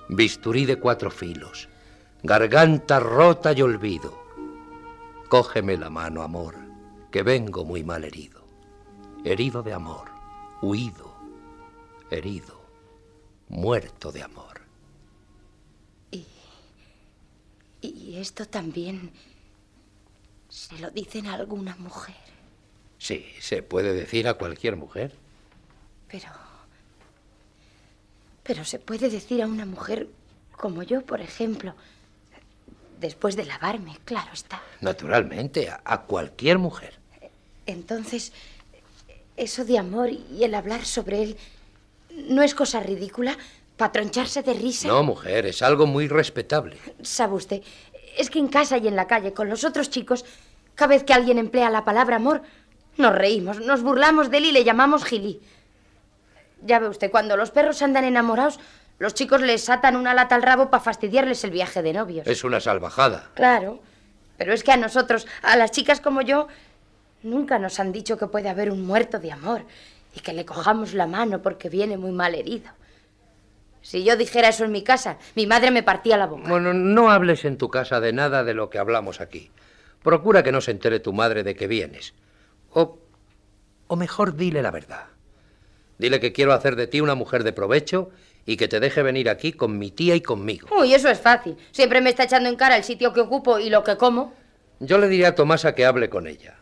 Bisturí de cuatro filos. Garganta rota y olvido. Cógeme la mano, amor, que vengo muy mal herido. Herido de amor. Huido. Herido. Muerto de amor.
Y esto también se lo dicen a alguna mujer.
Sí, se puede decir a cualquier mujer.
Pero... Pero se puede decir a una mujer como yo, por ejemplo, después de lavarme, claro está.
Naturalmente, a, cualquier mujer.
Entonces, eso de amor y el hablar sobre él no es cosa ridícula para troncharse de risa.
No, mujer, es algo muy respetable.
Sabe usted, es que en casa y en la calle con los otros chicos, cada vez que alguien emplea la palabra amor, nos reímos, nos burlamos de él y le llamamos gilí. Ya ve usted, cuando los perros andan enamorados, los chicos les atan una lata al rabo para fastidiarles el viaje de novios.
Es una salvajada.
Claro, pero es que a nosotros, a las chicas como yo, nunca nos han dicho que puede haber un muerto de amor y que le cojamos la mano porque viene muy mal herido. Si yo dijera eso en mi casa, mi madre me partía la boca.
Bueno, no hables en tu casa de nada de lo que hablamos aquí. Procura que no se entere tu madre de que vienes. O, o mejor dile la verdad. Dile que quiero hacer de ti una mujer de provecho y que te deje venir aquí con mi tía y conmigo.
Uy, eso es fácil. Siempre me está echando en cara el sitio que ocupo y lo que como.
Yo le diré a Tomasa que hable con ella.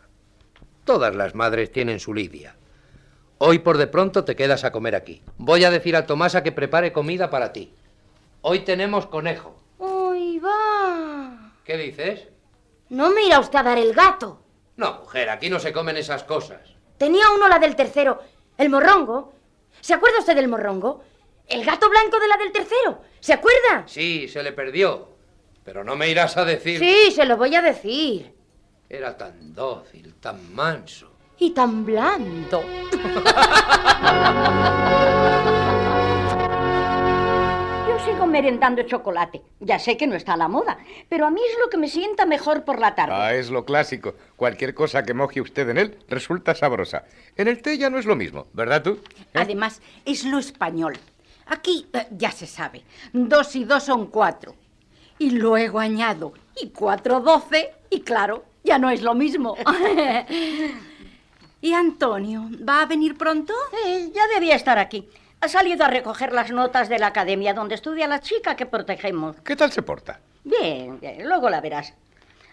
Todas las madres tienen su lidia. Hoy por de pronto te quedas a comer aquí. Voy a decir a Tomasa que prepare comida para ti. Hoy tenemos conejo.
Uy, va.
¿Qué dices?
No me irá usted a dar el gato.
No, mujer, aquí no se comen esas cosas.
Tenía uno la del tercero, el morrongo. ¿Se acuerda usted del morrongo? El gato blanco de la del tercero. ¿Se acuerda?
Sí, se le perdió. Pero no me irás a decir...
Sí, se lo voy a decir.
Era tan dócil, tan manso.
Y tan blando.
Sigo merendando chocolate. Ya sé que no está a la moda, pero a mí es lo que me sienta mejor por la tarde.
Ah, es lo clásico. Cualquier cosa que moje usted en él resulta sabrosa. En el té ya no es lo mismo, ¿verdad tú?
Además, es lo español. Aquí eh, ya se sabe. Dos y dos son cuatro. Y luego añado, y cuatro doce, y claro, ya no es lo mismo. ¿Y Antonio? ¿Va a venir pronto?
Eh, ya debía estar aquí. Ha salido a recoger las notas de la academia donde estudia la chica que protegemos.
¿Qué tal se porta?
Bien, bien, luego la verás.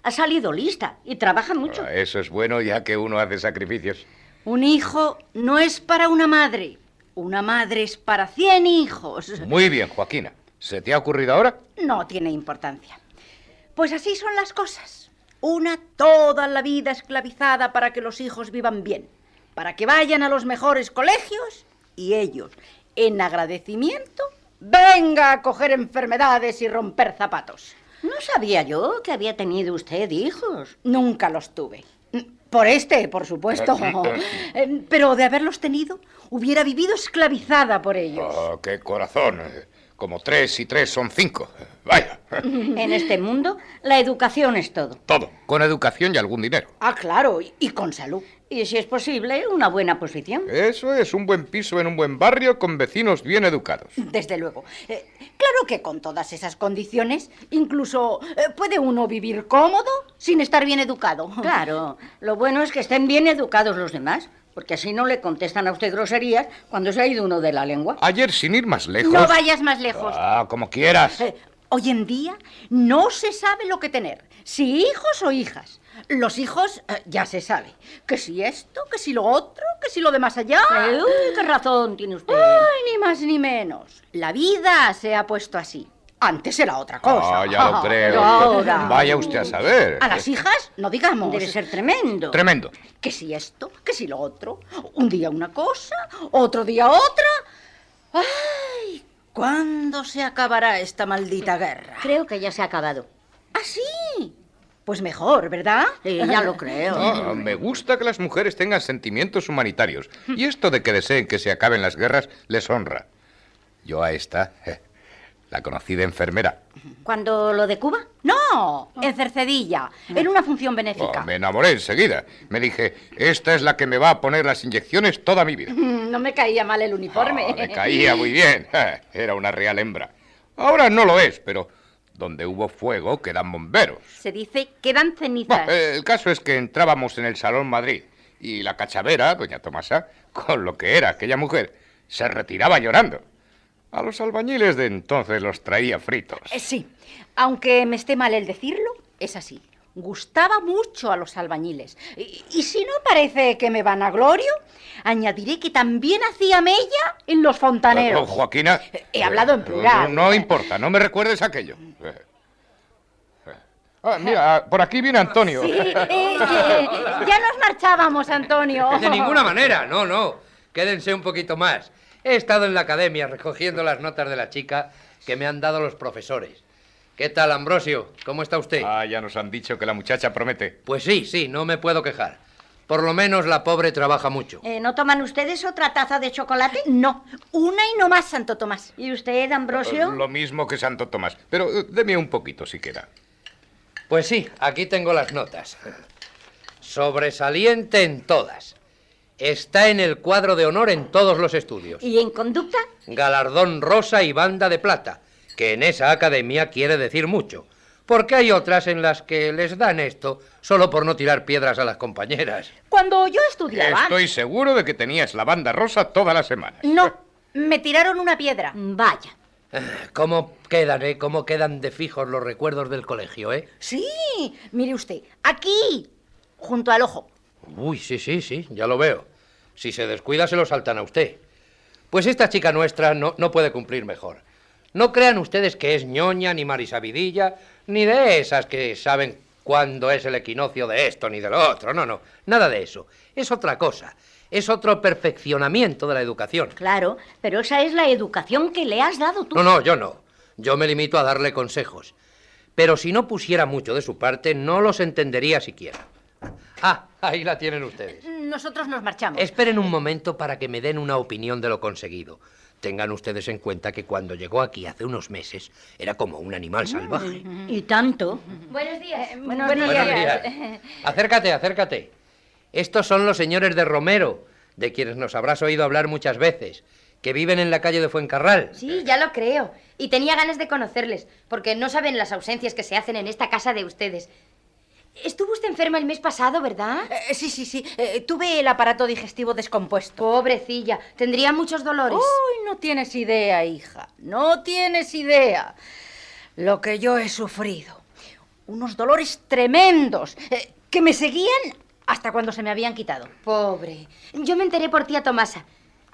Ha salido lista y trabaja mucho.
Ah, eso es bueno ya que uno hace sacrificios.
Un hijo no es para una madre. Una madre es para cien hijos.
Muy bien, Joaquina. ¿Se te ha ocurrido ahora?
No tiene importancia. Pues así son las cosas. Una toda la vida esclavizada para que los hijos vivan bien, para que vayan a los mejores colegios y ellos, en agradecimiento, venga a coger enfermedades y romper zapatos.
No sabía yo que había tenido usted hijos.
Nunca los tuve. Por este, por supuesto. Eh, Pero de haberlos tenido, hubiera vivido esclavizada por ellos.
Oh, qué corazón. Como tres y tres son cinco. Vaya.
En este mundo, la educación es todo.
Todo. Con educación y algún dinero.
Ah, claro, y, y con salud.
Y si es posible, una buena posición.
Eso es, un buen piso en un buen barrio con vecinos bien educados.
Desde luego. Eh, claro que con todas esas condiciones, incluso eh, puede uno vivir cómodo sin estar bien educado.
Claro, lo bueno es que estén bien educados los demás, porque así no le contestan a usted groserías cuando se ha ido uno de la lengua.
Ayer, sin ir más lejos.
No vayas más lejos.
Ah, como quieras.
Eh, hoy en día no se sabe lo que tener, si hijos o hijas. Los hijos eh, ya se sabe. Que si esto, que si lo otro, que si lo de más allá.
Eh, uy, qué razón tiene usted.
Ay, ni más ni menos. La vida se ha puesto así. Antes era otra cosa.
Ah, ya lo creo.
Pero ahora.
Vaya usted a saber.
A las hijas, no digamos.
Debe ser tremendo.
Tremendo.
Que si esto, que si lo otro. Un día una cosa, otro día otra. ¡Ay! ¿Cuándo se acabará esta maldita guerra?
Creo que ya se ha acabado.
¿Ah, sí? Pues mejor, ¿verdad?
Sí, ya lo creo.
Ah, me gusta que las mujeres tengan sentimientos humanitarios. Y esto de que deseen que se acaben las guerras les honra. Yo a esta, la conocida enfermera,
¿Cuando lo de Cuba?
No, en Cercedilla, en una función benéfica.
oh, me enamoré enseguida. Me dije, esta es la que me va a poner las inyecciones toda mi vida.
No me caía mal el uniforme.
Me caía muy bien. Era una real hembra. Ahora no lo es, pero donde hubo fuego quedan bomberos.
Se dice quedan cenizas.
Bueno, eh, el caso es que entrábamos en el Salón Madrid y la cachavera, doña Tomasa, con lo que era aquella mujer, se retiraba llorando. A los albañiles de entonces los traía fritos.
Eh, sí, aunque me esté mal el decirlo, es así. Gustaba mucho a los albañiles. Y, y si no parece que me van a glorio, añadiré que también hacía mella en los
Oh,
fontaneros.
Joaquina.
He hablado en plural.
No, no importa, no me recuerdes aquello. Eh, eh. Ah, mira, por aquí viene Antonio.
Sí, eh, eh, ya nos marchábamos, Antonio.
De ninguna manera, no, no. Quédense un poquito más. He estado en la academia recogiendo las notas de la chica que me han dado los profesores. ¿Qué tal, Ambrosio? ¿Cómo está usted?
Ah, ya nos han dicho que la muchacha promete.
Pues sí, sí, no me puedo quejar. Por lo menos la pobre trabaja mucho.
Eh, ¿No toman ustedes otra taza de chocolate?
No, una y no más, Santo Tomás.
¿Y usted, Ambrosio?
Lo mismo que Santo Tomás. Pero eh, deme un poquito, si queda.
Pues sí, aquí tengo las notas. Sobresaliente en todas. Está en el cuadro de honor en todos los estudios.
¿Y en conducta?
Galardón rosa y banda de plata, que en esa academia quiere decir mucho. Porque hay otras en las que les dan esto solo por no tirar piedras a las compañeras.
Cuando yo estudiaba...
Estoy seguro de que tenías la banda rosa toda la semana.
No, me tiraron una piedra.
Vaya.
¿Cómo quedan, eh? ¿Cómo quedan de fijos los recuerdos del colegio, eh?
Sí, mire usted, aquí, junto al ojo.
Uy, sí, sí, sí, ya lo veo. Si se descuida, se lo saltan a usted. Pues esta chica nuestra no, no puede cumplir mejor. No crean ustedes que es ñoña, ni marisabidilla, ni de esas que saben cuándo es el equinoccio de esto ni de lo otro. No, no, nada de eso. Es otra cosa. Es otro perfeccionamiento de la educación.
Claro, pero esa es la educación que le has dado tú.
No, no, yo no. Yo me limito a darle consejos. Pero si no pusiera mucho de su parte, no los entendería siquiera. Ah, ahí la tienen ustedes.
Nosotros nos marchamos.
Esperen un momento para que me den una opinión de lo conseguido. Tengan ustedes en cuenta que cuando llegó aquí hace unos meses era como un animal salvaje.
Y tanto.
Buenos días.
buenos
Buenos días. Acércate, acércate. Estos son los señores de Romero, de quienes nos habrás oído hablar muchas veces, que viven en la calle de Fuencarral.
Sí, ya lo creo. Y tenía ganas de conocerles, porque no saben las ausencias que se hacen en esta casa de ustedes. Estuvo usted enferma el mes pasado, ¿verdad?
Eh, sí, sí, sí. eh, tuve el aparato digestivo descompuesto.
Pobrecilla, tendría muchos dolores.
Uy, no tienes idea, hija. No tienes idea. Lo que yo he sufrido. Unos dolores tremendos eh, que me seguían hasta cuando se me habían quitado.
Pobre. Yo me enteré por tía Tomasa.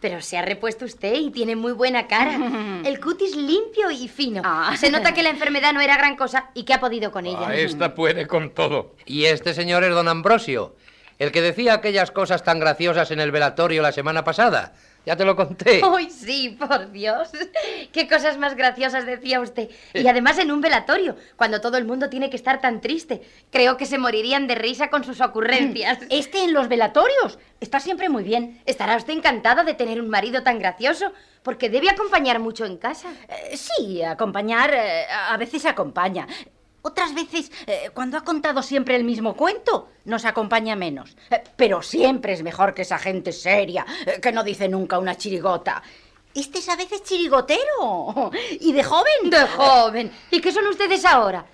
Pero se ha repuesto usted y tiene muy buena cara. El cutis limpio y fino.
Ah.
Se nota que la enfermedad no era gran cosa y que ha podido con ella.
Ah, esta puede con todo.
Y este señor es don Ambrosio, el que decía aquellas cosas tan graciosas en el velatorio la semana pasada. Ya te lo conté.
¡Ay, sí, por Dios! ¡Qué cosas más graciosas decía usted! Y además en un velatorio, cuando todo el mundo tiene que estar tan triste. Creo que se morirían de risa con sus ocurrencias.
Este en los velatorios está siempre muy bien.
Estará usted encantada de tener un marido tan gracioso, porque debe acompañar mucho en casa.
Eh, sí, acompañar eh, a veces acompaña. Otras veces, eh, cuando ha contado siempre el mismo cuento, nos acompaña menos. Eh, pero siempre es mejor que esa gente seria, eh, que no dice nunca una chirigota. Este es a veces chirigotero. Y de joven.
De joven. ¿Y qué son ustedes ahora?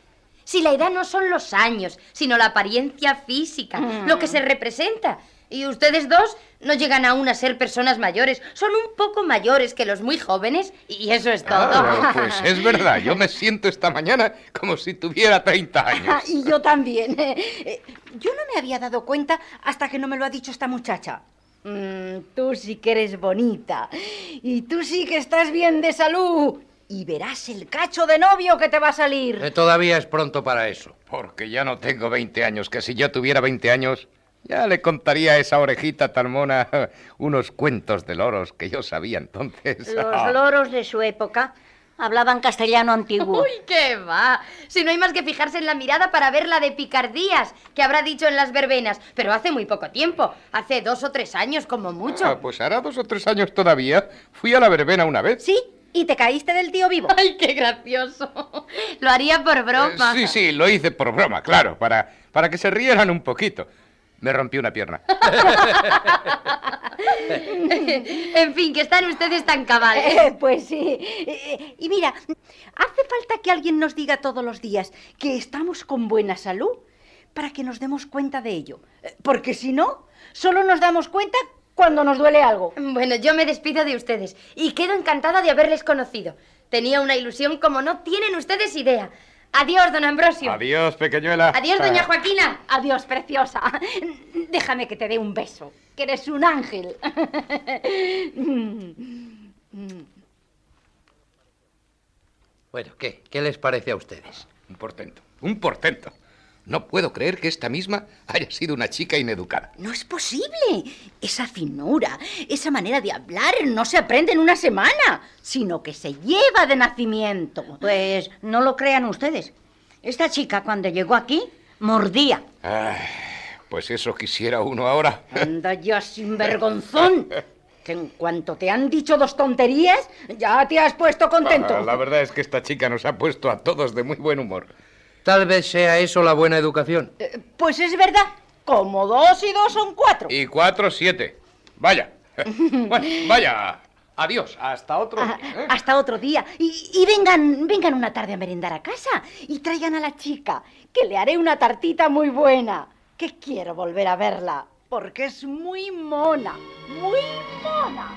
Si la edad no son los años, sino la apariencia física,
Mm.
lo que se representa. Y ustedes dos no llegan aún a ser personas mayores, son un poco mayores que los muy jóvenes y eso es todo.
Ah, pues es verdad, yo me siento esta mañana como si tuviera 30 años.
y yo también. Eh, yo no me había dado cuenta hasta que no me lo ha dicho esta muchacha. Mm, tú sí que eres bonita. Y tú sí que estás bien de salud. Y verás el cacho de novio que te va a salir.
Eh, todavía es pronto para eso.
Porque ya no tengo 20 años, que si yo tuviera 20 años, ya le contaría a esa orejita tan mona unos cuentos de loros que yo sabía entonces.
Los loros de su época hablaban castellano antiguo.
¡Uy, qué va! Si no hay más que fijarse en la mirada para ver la de picardías que habrá dicho en las verbenas, pero hace muy poco tiempo, hace dos o tres años como mucho.
Ah, pues hará dos o tres años todavía. Fui a la verbena una vez.
Sí, y te caíste del tío vivo.
¡Ay, qué gracioso! Lo haría por broma.
Eh, sí, sí, lo hice por broma, claro, para, para que se rieran un poquito. Me rompí una pierna.
en fin, que están ustedes tan cabales.
Eh, pues sí. Eh, y mira, hace falta que alguien nos diga todos los días que estamos con buena salud para que nos demos cuenta de ello. Eh, Porque si no, solo nos damos cuenta cuando nos duele algo.
Bueno, yo me despido de ustedes y quedo encantada de haberles conocido. Tenía una ilusión como no tienen ustedes idea. Adiós, don Ambrosio.
Adiós, pequeñuela.
Adiós, doña Joaquina.
Adiós, preciosa. Déjame que te dé un beso, que eres un ángel.
Bueno, ¿qué? ¿Qué les parece a ustedes?
Un portento, un portento. No puedo creer que esta misma haya sido una chica ineducada.
No es posible. Esa finura, esa manera de hablar no se aprende en una semana, sino que se lleva de nacimiento.
Pues no lo crean ustedes. Esta chica cuando llegó aquí mordía.
Ay, pues eso quisiera uno ahora.
Anda ya sinvergonzón. Que en cuanto te han dicho dos tonterías, ya te has puesto contento.
Ah, la verdad es que esta chica nos ha puesto a todos de muy buen humor.
Tal vez sea eso la buena educación.
Eh, Pues es verdad. Como dos y dos son cuatro.
Y cuatro, siete. Vaya. Bueno, vaya. Adiós. Hasta otro
Ah,
día. ¿eh?
Hasta otro día. Y, y vengan, vengan una tarde a merendar a casa. Y traigan a la chica, que le haré una tartita muy buena. Que quiero volver a verla. Porque es muy mona. Muy mona.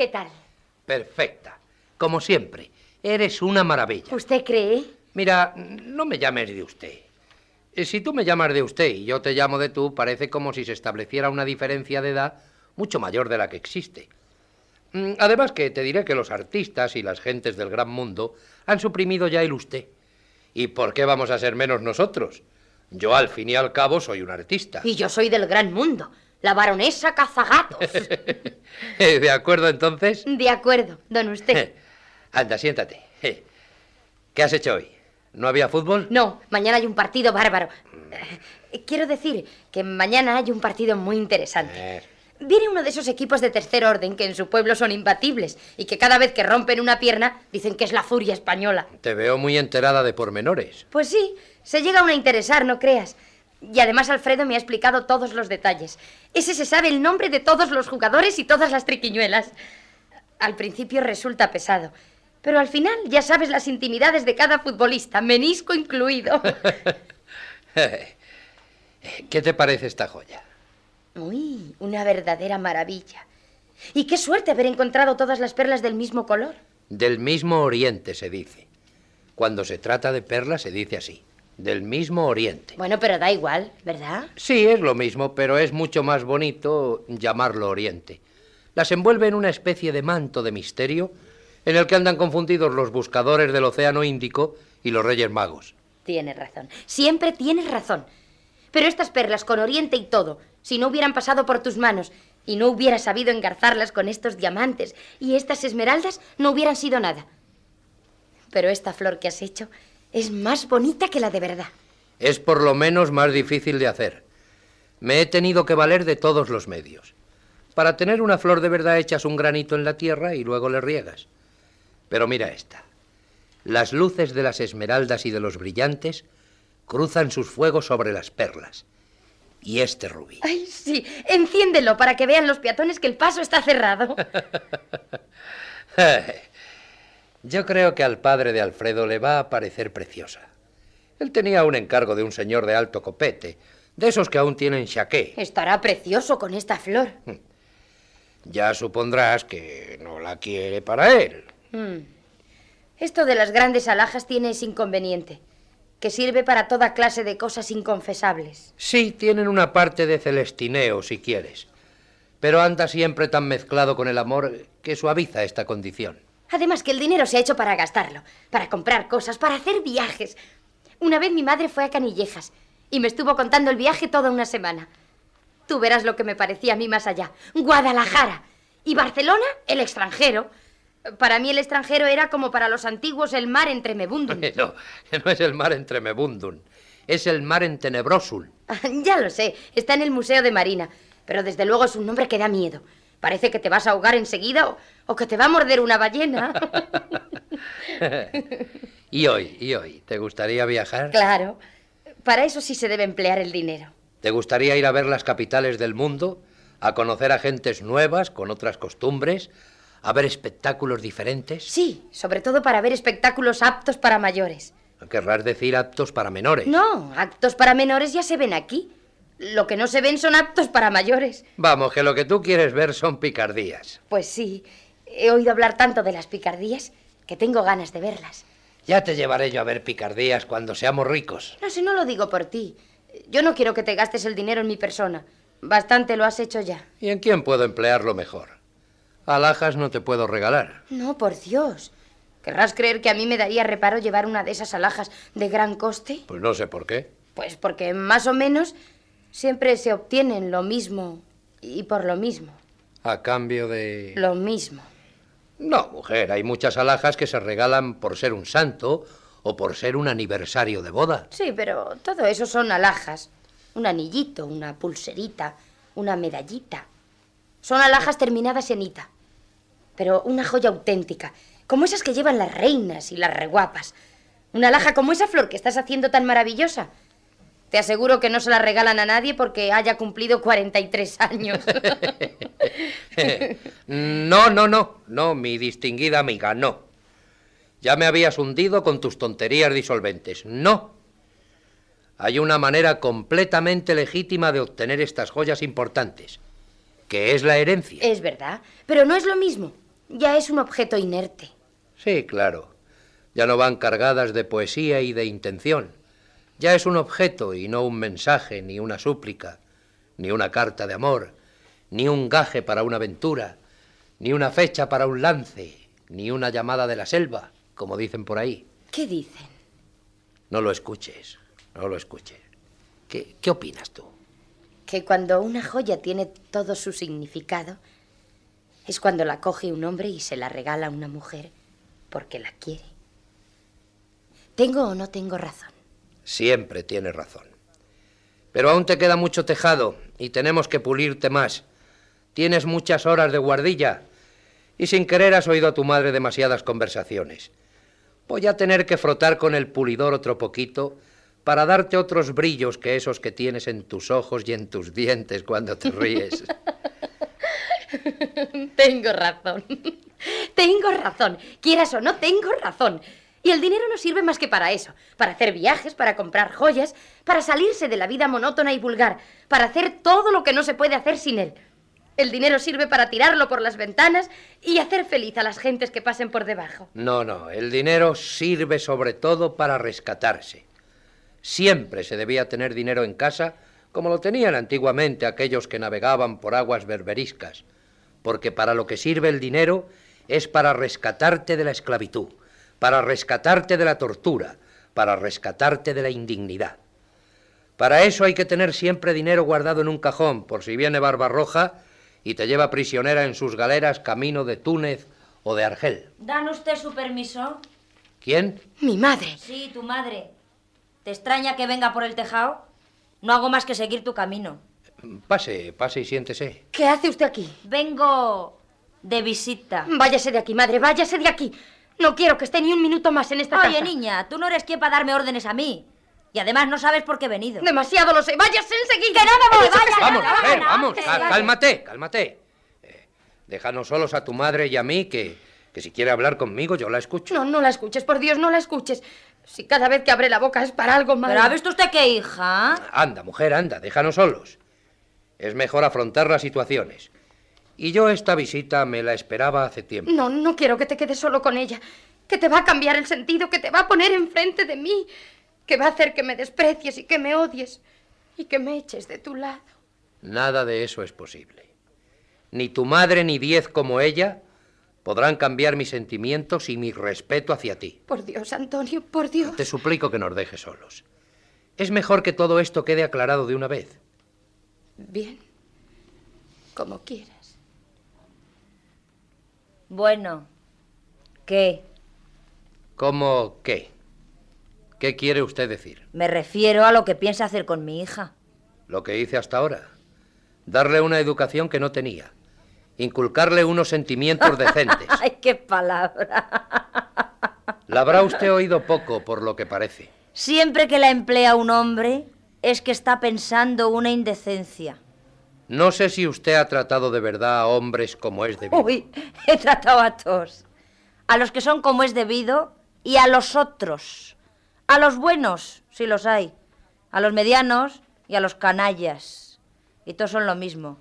¿Qué tal?
Perfecta. Como siempre. Eres una maravilla.
¿Usted cree?
Mira, no me llames de usted. Eh, Si tú me llamas de usted y yo te llamo de tú, parece como si se estableciera una diferencia de edad mucho mayor de la que existe. Mm, Además que te diré que los artistas y las gentes del gran mundo han suprimido ya el usted. ¿Y por qué vamos a ser menos nosotros? Yo al fin y al cabo soy un artista.
Y yo soy del gran mundo, la baronesa cazagatos.
¿De acuerdo entonces?
De acuerdo, don usted.
Anda, siéntate. ¿Qué has hecho hoy? ¿No había fútbol?
No, mañana hay un partido bárbaro. Eh, Quiero decir que mañana hay un partido muy interesante.
Eh,
Viene uno de esos equipos de tercer orden que en su pueblo son imbatibles y que cada vez que rompen una pierna dicen que es la furia española.
te veo muy enterada de pormenores.
Pues sí, se llega a interesar, no creas. Y además Alfredo me ha explicado todos los detalles. Ese se sabe el nombre de todos los jugadores y todas las triquiñuelas. Al principio resulta pesado, pero al final ya sabes las intimidades de cada futbolista, menisco incluido.
¿Qué te parece esta joya?
Uy, una verdadera maravilla. Y qué suerte haber encontrado todas las perlas del mismo color.
Del mismo oriente se dice. Cuando se trata de perlas se dice así. Del mismo oriente.
Bueno, pero da igual, ¿verdad?
Sí, es lo mismo, pero es mucho más bonito llamarlo oriente. Las envuelve en una especie de manto de misterio en el que andan confundidos los buscadores del Océano Índico y los Reyes Magos.
Tienes razón. Siempre tienes razón. Pero estas perlas con oriente y todo, si no hubieran pasado por tus manos y no hubieras sabido engarzarlas con estos diamantes y estas esmeraldas, no hubieran sido nada. Pero esta flor que has hecho es más bonita que la de verdad.
Es por lo menos más difícil de hacer. Me he tenido que valer de todos los medios. Para tener una flor de verdad echas un granito en la tierra y luego le riegas. Pero mira esta. Las luces de las esmeraldas y de los brillantes cruzan sus fuegos sobre las perlas. Y este rubí.
Ay, sí, enciéndelo para que vean los peatones que el paso está cerrado.
Yo creo que al padre de Alfredo le va a parecer preciosa. Él tenía un encargo de un señor de alto copete, de esos que aún tienen chaqué.
Estará precioso con esta flor.
Ya supondrás que no la quiere para él.
Mm. Esto de las grandes alhajas tiene ese inconveniente, que sirve para toda clase de cosas inconfesables.
Sí, tienen una parte de celestineo, si quieres. Pero anda siempre tan mezclado con el amor que suaviza esta condición.
Además que el dinero se ha hecho para gastarlo, para comprar cosas, para hacer viajes. Una vez mi madre fue a Canillejas y me estuvo contando el viaje toda una semana. Tú verás lo que me parecía a mí más allá. Guadalajara. Y Barcelona, el extranjero. Para mí el extranjero era como para los antiguos el mar entre Mebundun.
No, no es el mar entre Mebundun. Es el mar en Tenebrosul.
ya lo sé, está en el Museo de Marina. Pero desde luego es un nombre que da miedo. Parece que te vas a ahogar enseguida o, o que te va a morder una ballena.
¿Y hoy? ¿Y hoy? ¿Te gustaría viajar?
Claro. Para eso sí se debe emplear el dinero.
¿Te gustaría ir a ver las capitales del mundo? ¿A conocer a gentes nuevas, con otras costumbres? ¿A ver espectáculos diferentes?
Sí, sobre todo para ver espectáculos aptos para mayores.
Querrás decir aptos para menores.
No, aptos para menores ya se ven aquí. Lo que no se ven son aptos para mayores.
Vamos, que lo que tú quieres ver son picardías.
Pues sí, he oído hablar tanto de las picardías que tengo ganas de verlas.
Ya te llevaré yo a ver picardías cuando seamos ricos.
No, si no lo digo por ti. Yo no quiero que te gastes el dinero en mi persona. Bastante lo has hecho ya.
¿Y en quién puedo emplearlo mejor? Alhajas no te puedo regalar.
No, por Dios. ¿Querrás creer que a mí me daría reparo llevar una de esas alhajas de gran coste?
Pues no sé por qué.
Pues porque más o menos siempre se obtienen lo mismo y por lo mismo.
A cambio de...
Lo mismo.
No, mujer, hay muchas alhajas que se regalan por ser un santo o por ser un aniversario de boda.
Sí, pero todo eso son alhajas. Un anillito, una pulserita, una medallita. Son alhajas terminadas en ita. Pero una joya auténtica, como esas que llevan las reinas y las reguapas. Una alhaja como esa flor que estás haciendo tan maravillosa. Te aseguro que no se la regalan a nadie porque haya cumplido 43 años.
no, no, no, no, mi distinguida amiga, no. Ya me habías hundido con tus tonterías disolventes. No. Hay una manera completamente legítima de obtener estas joyas importantes, que es la herencia.
Es verdad, pero no es lo mismo. Ya es un objeto inerte.
Sí, claro. Ya no van cargadas de poesía y de intención. Ya es un objeto y no un mensaje, ni una súplica, ni una carta de amor, ni un gaje para una aventura, ni una fecha para un lance, ni una llamada de la selva, como dicen por ahí.
¿Qué dicen?
No lo escuches, no lo escuches. ¿Qué, qué opinas tú?
Que cuando una joya tiene todo su significado, es cuando la coge un hombre y se la regala a una mujer porque la quiere. ¿Tengo o no tengo razón?
Siempre tienes razón. Pero aún te queda mucho tejado y tenemos que pulirte más. Tienes muchas horas de guardilla y sin querer has oído a tu madre demasiadas conversaciones. Voy a tener que frotar con el pulidor otro poquito para darte otros brillos que esos que tienes en tus ojos y en tus dientes cuando te ríes.
tengo razón. Tengo razón. Quieras o no, tengo razón. Y el dinero no sirve más que para eso, para hacer viajes, para comprar joyas, para salirse de la vida monótona y vulgar, para hacer todo lo que no se puede hacer sin él. El dinero sirve para tirarlo por las ventanas y hacer feliz a las gentes que pasen por debajo.
No, no, el dinero sirve sobre todo para rescatarse. Siempre se debía tener dinero en casa, como lo tenían antiguamente aquellos que navegaban por aguas berberiscas, porque para lo que sirve el dinero es para rescatarte de la esclavitud, para rescatarte de la tortura, para rescatarte de la indignidad. Para eso hay que tener siempre dinero guardado en un cajón, por si viene Barbarroja y te lleva prisionera en sus galeras camino de Túnez o de Argel.
¿Dan usted su permiso?
¿Quién?
Mi madre.
Sí, tu madre. ¿Te extraña que venga por el tejado? No hago más que seguir tu camino.
Pase, pase y siéntese.
¿Qué hace usted aquí?
Vengo de visita.
Váyase de aquí, madre, váyase de aquí. No quiero que esté ni un minuto más en esta
Oye,
casa.
niña, tú no eres quien para darme órdenes a mí. Y además no sabes por qué he venido.
Demasiado lo sé. Váyase enseguida.
¡Que no me voy!
Vamos, mujer,
no,
vamos, cálmate, cálmate. Eh, déjanos solos a tu madre y a mí, que, que si quiere hablar conmigo yo la escucho.
No, no la escuches, por Dios, no la escuches. Si cada vez que abre la boca es para algo malo.
¿Pero ha visto usted qué hija?
Anda, mujer, anda, déjanos solos. Es mejor afrontar las situaciones. Y yo esta visita me la esperaba hace tiempo.
No, no quiero que te quedes solo con ella. Que te va a cambiar el sentido, que te va a poner enfrente de mí. Que va a hacer que me desprecies y que me odies. Y que me eches de tu lado.
Nada de eso es posible. Ni tu madre ni diez como ella podrán cambiar mis sentimientos y mi respeto hacia ti.
Por Dios, Antonio, por Dios.
Te suplico que nos dejes solos. Es mejor que todo esto quede aclarado de una vez.
Bien. Como quieras.
Bueno, ¿qué?
¿Cómo qué? ¿Qué quiere usted decir?
Me refiero a lo que piensa hacer con mi hija.
Lo que hice hasta ahora. Darle una educación que no tenía. Inculcarle unos sentimientos decentes.
¡Ay, qué palabra!
La habrá usted oído poco, por lo que parece.
Siempre que la emplea un hombre, es que está pensando una indecencia.
No sé si usted ha tratado de verdad a hombres como es debido.
Uy, he tratado a todos. A los que son como es debido y a los otros. A los buenos, si los hay. A los medianos y a los canallas. Y todos son lo mismo.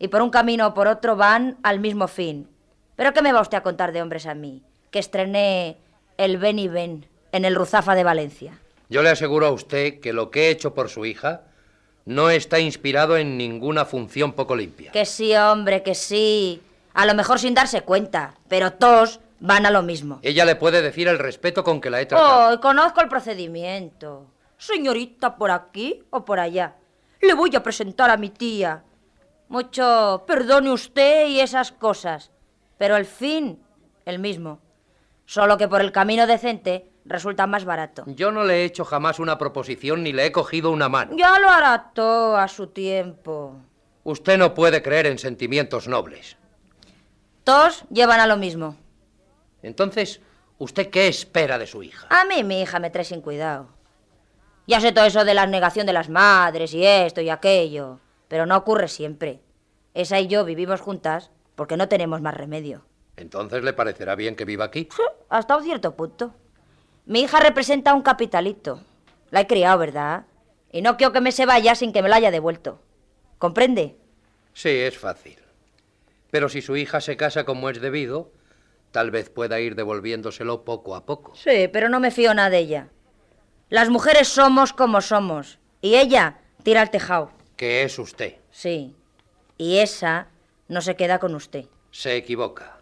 Y por un camino o por otro van al mismo fin. ¿Pero qué me va usted a contar de hombres a mí? Que estrené el Ven y Ven en el Ruzafa de Valencia.
Yo le aseguro a usted que lo que he hecho por su hija no está inspirado en ninguna función poco limpia.
Que sí, hombre, que sí. A lo mejor sin darse cuenta, pero todos van a lo mismo.
Ella le puede decir el respeto con que la he tratado.
Oh, conozco el procedimiento. Señorita, por aquí o por allá. Le voy a presentar a mi tía. Mucho perdone usted y esas cosas. Pero el fin, el mismo. Solo que por el camino decente resulta más barato.
Yo no le he hecho jamás una proposición ni le he cogido una mano.
Ya lo hará todo a su tiempo.
Usted no puede creer en sentimientos nobles.
Todos llevan a lo mismo.
Entonces, ¿usted qué espera de su hija?
A mí mi hija me trae sin cuidado. Ya sé todo eso de la negación de las madres y esto y aquello, pero no ocurre siempre. Esa y yo vivimos juntas porque no tenemos más remedio.
Entonces le parecerá bien que viva aquí.
Hasta un cierto punto. Mi hija representa un capitalito. La he criado, ¿verdad? Y no quiero que me se vaya sin que me la haya devuelto. ¿Comprende?
Sí, es fácil. Pero si su hija se casa como es debido, tal vez pueda ir devolviéndoselo poco a poco.
Sí, pero no me fío nada de ella. Las mujeres somos como somos. Y ella tira al tejado.
Que es usted.
Sí. Y esa no se queda con usted.
Se equivoca.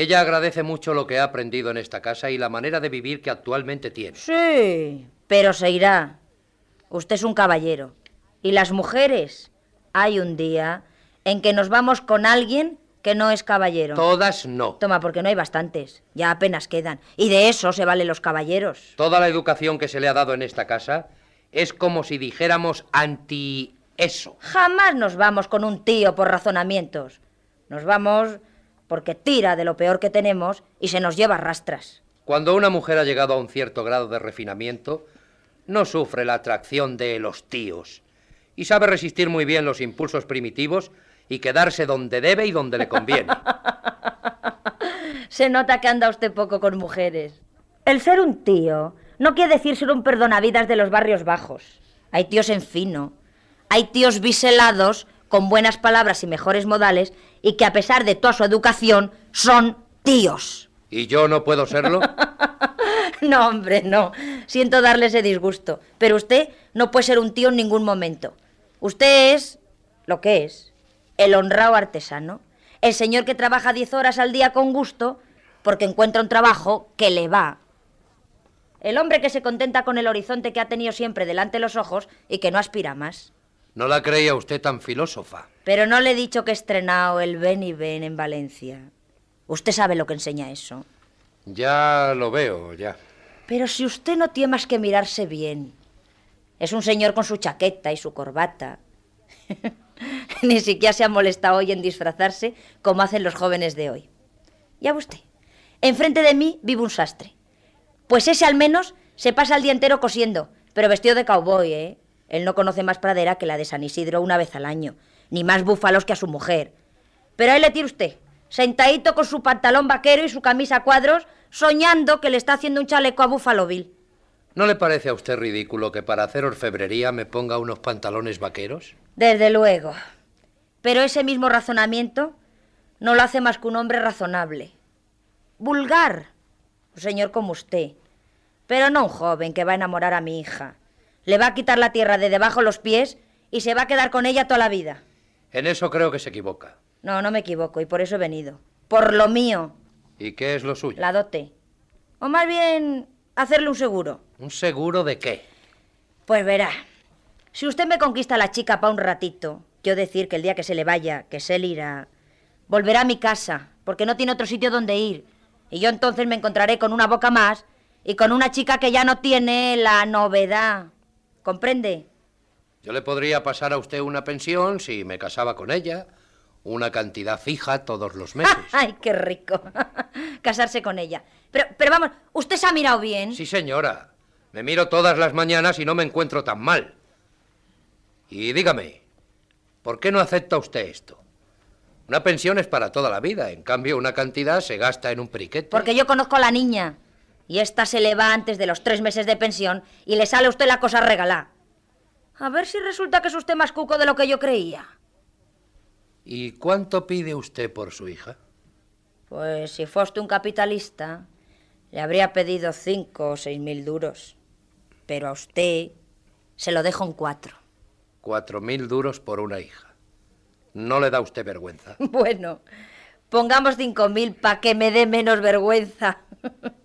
Ella agradece mucho lo que ha aprendido en esta casa y la manera de vivir que actualmente tiene.
Sí, pero se irá. Usted es un caballero. Y las mujeres, hay un día en que nos vamos con alguien que no es caballero.
Todas no.
Toma, porque no hay bastantes. Ya apenas quedan. Y de eso se valen los caballeros.
Toda la educación que se le ha dado en esta casa es como si dijéramos anti eso.
Jamás nos vamos con un tío por razonamientos. Nos vamos porque tira de lo peor que tenemos y se nos lleva a rastras.
Cuando una mujer ha llegado a un cierto grado de refinamiento, no sufre la atracción de los tíos y sabe resistir muy bien los impulsos primitivos y quedarse donde debe y donde le conviene.
Se nota que anda usted poco con mujeres. El ser un tío no quiere decir ser un perdonavidas de los barrios bajos. Hay tíos en fino. Hay tíos biselados con buenas palabras y mejores modales y que a pesar de toda su educación son tíos.
¿Y yo no puedo serlo?
No, hombre, no. Siento darle ese disgusto. Pero usted no puede ser un tío en ningún momento. Usted es lo que es. El honrado artesano. El señor que trabaja 10 horas al día con gusto porque encuentra un trabajo que le va. El hombre que se contenta con el horizonte que ha tenido siempre delante de los ojos y que no aspira más.
No la creía usted tan filósofa.
Pero no le he dicho que he estrenado el Ven y Ven en Valencia. Usted sabe lo que enseña eso.
Ya lo veo, ya.
Pero si usted no tiene más que mirarse bien. Es un señor con su chaqueta y su corbata. Ni siquiera se ha molestado hoy en disfrazarse como hacen los jóvenes de hoy. Ya usted, enfrente de mí vive un sastre. Pues ese al menos se pasa el día entero cosiendo, pero vestido de cowboy, ¿eh? Él no conoce más pradera que la de San Isidro una vez al año, ni más búfalos que a su mujer. Pero ahí le tira usted, sentadito con su pantalón vaquero y su camisa a cuadros, soñando que le está haciendo un chaleco a Buffalo Bill.
¿No le parece a usted ridículo que para hacer orfebrería me ponga unos pantalones vaqueros?
Desde luego. Pero ese mismo razonamiento no lo hace más que un hombre razonable. Vulgar. Un señor como usted. Pero no un joven que va a enamorar a mi hija. Le va a quitar la tierra de debajo los pies y se va a quedar con ella toda la vida.
En eso creo que se equivoca.
No, no me equivoco y por eso he venido. Por lo mío.
¿Y qué es lo suyo?
La dote. O más bien, hacerle un seguro.
¿Un seguro de qué?
Pues verá. Si usted me conquista a la chica para un ratito, yo decir que el día que se le vaya, que se le irá, volverá a mi casa, porque no tiene otro sitio donde ir. Y yo entonces me encontraré con una boca más y con una chica que ya no tiene la novedad. ¿Comprende?
Yo le podría pasar a usted una pensión si me casaba con ella, una cantidad fija todos los meses.
¡Ay, qué rico! Casarse con ella. Pero, pero vamos, ¿usted se ha mirado bien?
Sí, señora. Me miro todas las mañanas y no me encuentro tan mal. Y dígame, ¿por qué no acepta usted esto? Una pensión es para toda la vida, en cambio una cantidad se gasta en un periquete.
Porque yo conozco a la niña. Y esta se le va antes de los tres meses de pensión y le sale a usted la cosa regalada. A ver si resulta que es usted más cuco de lo que yo creía.
¿Y cuánto pide usted por su hija?
Pues si fuese usted un capitalista, le habría pedido cinco o seis mil duros. Pero a usted se lo dejo en cuatro.
Cuatro mil duros por una hija. ¿No le da usted vergüenza?
Bueno, pongamos cinco mil para que me dé menos vergüenza.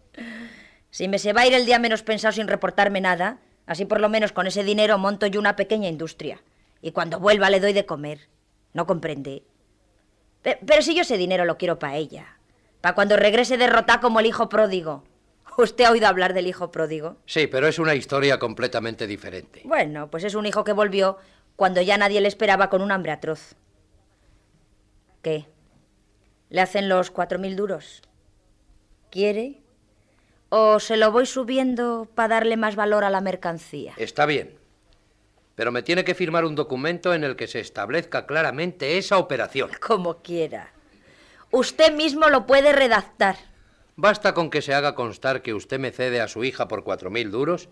si me se va a ir el día menos pensado sin reportarme nada, así por lo menos con ese dinero monto yo una pequeña industria. Y cuando vuelva le doy de comer. ¿No comprende? Pe- Pero si yo ese dinero lo quiero para ella. Para cuando regrese derrotada como el hijo pródigo. ¿Usted ha oído hablar del hijo pródigo?
Sí, pero es una historia completamente diferente.
Bueno, pues es un hijo que volvió cuando ya nadie le esperaba con un hambre atroz. ¿Qué? ¿Le hacen los cuatro mil duros? ¿Quiere? ¿O se lo voy subiendo para darle más valor a la mercancía?
Está bien. Pero me tiene que firmar un documento en el que se establezca claramente esa operación.
Como quiera. Usted mismo lo puede redactar.
Basta con que se haga constar que usted me cede a su hija por cuatro mil duros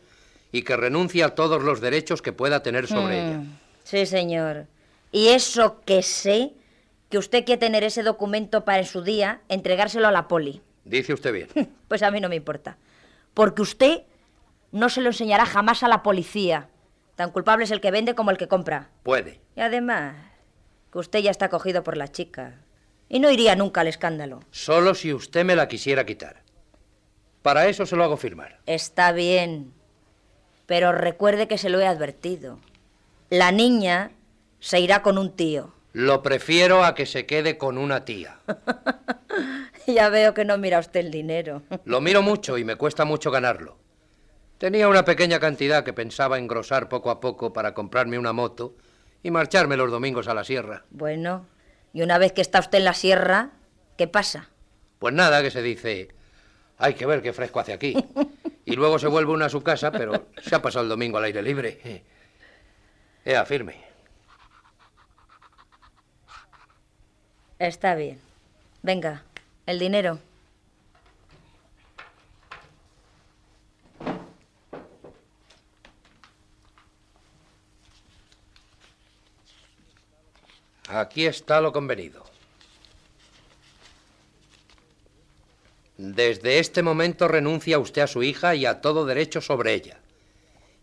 y que renuncie a todos los derechos que pueda tener sobre ella.
Mm, Sí, señor. Y eso que sé, que usted quiere tener ese documento para en su día entregárselo a la poli.
Dice usted bien.
Pues a mí no me importa. Porque usted no se lo enseñará jamás a la policía. Tan culpable es el que vende como el que compra.
Puede.
Y además, que usted ya está cogido por la chica. Y no iría nunca al escándalo.
Solo si usted me la quisiera quitar. Para eso se lo hago firmar.
Está bien. Pero recuerde que se lo he advertido. La niña se irá con un tío.
Lo prefiero a que se quede con una tía.
Ya veo que no mira usted el dinero.
Lo miro mucho y me cuesta mucho ganarlo. Tenía una pequeña cantidad que pensaba engrosar poco a poco para comprarme una moto y marcharme los domingos a la sierra.
Bueno, y una vez que está usted en la sierra, ¿qué pasa?
Pues nada, que se dice, hay que ver qué fresco hace aquí. Y luego se vuelve uno a su casa, pero se ha pasado el domingo al aire libre. Ea, firme.
Está bien. Venga, el dinero.
Aquí está lo convenido. Desde este momento renuncia usted a su hija y a todo derecho sobre ella.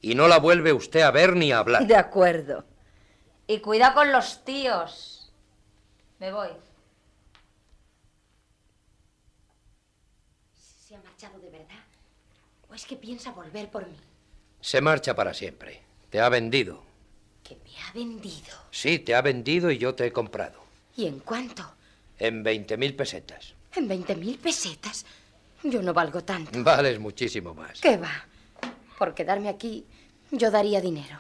Y no la vuelve usted a ver ni a hablar.
De acuerdo. Y cuida con los tíos. Me voy.
¿O es que piensa volver por mí?
Se marcha para siempre. Te ha vendido.
¿Que me ha vendido?
Sí, te ha vendido y yo te he comprado.
¿Y en cuánto?
En 20.000 pesetas.
¿En 20.000 pesetas? Yo no valgo tanto.
Vales muchísimo más.
¿Qué va? Por quedarme aquí, yo daría dinero.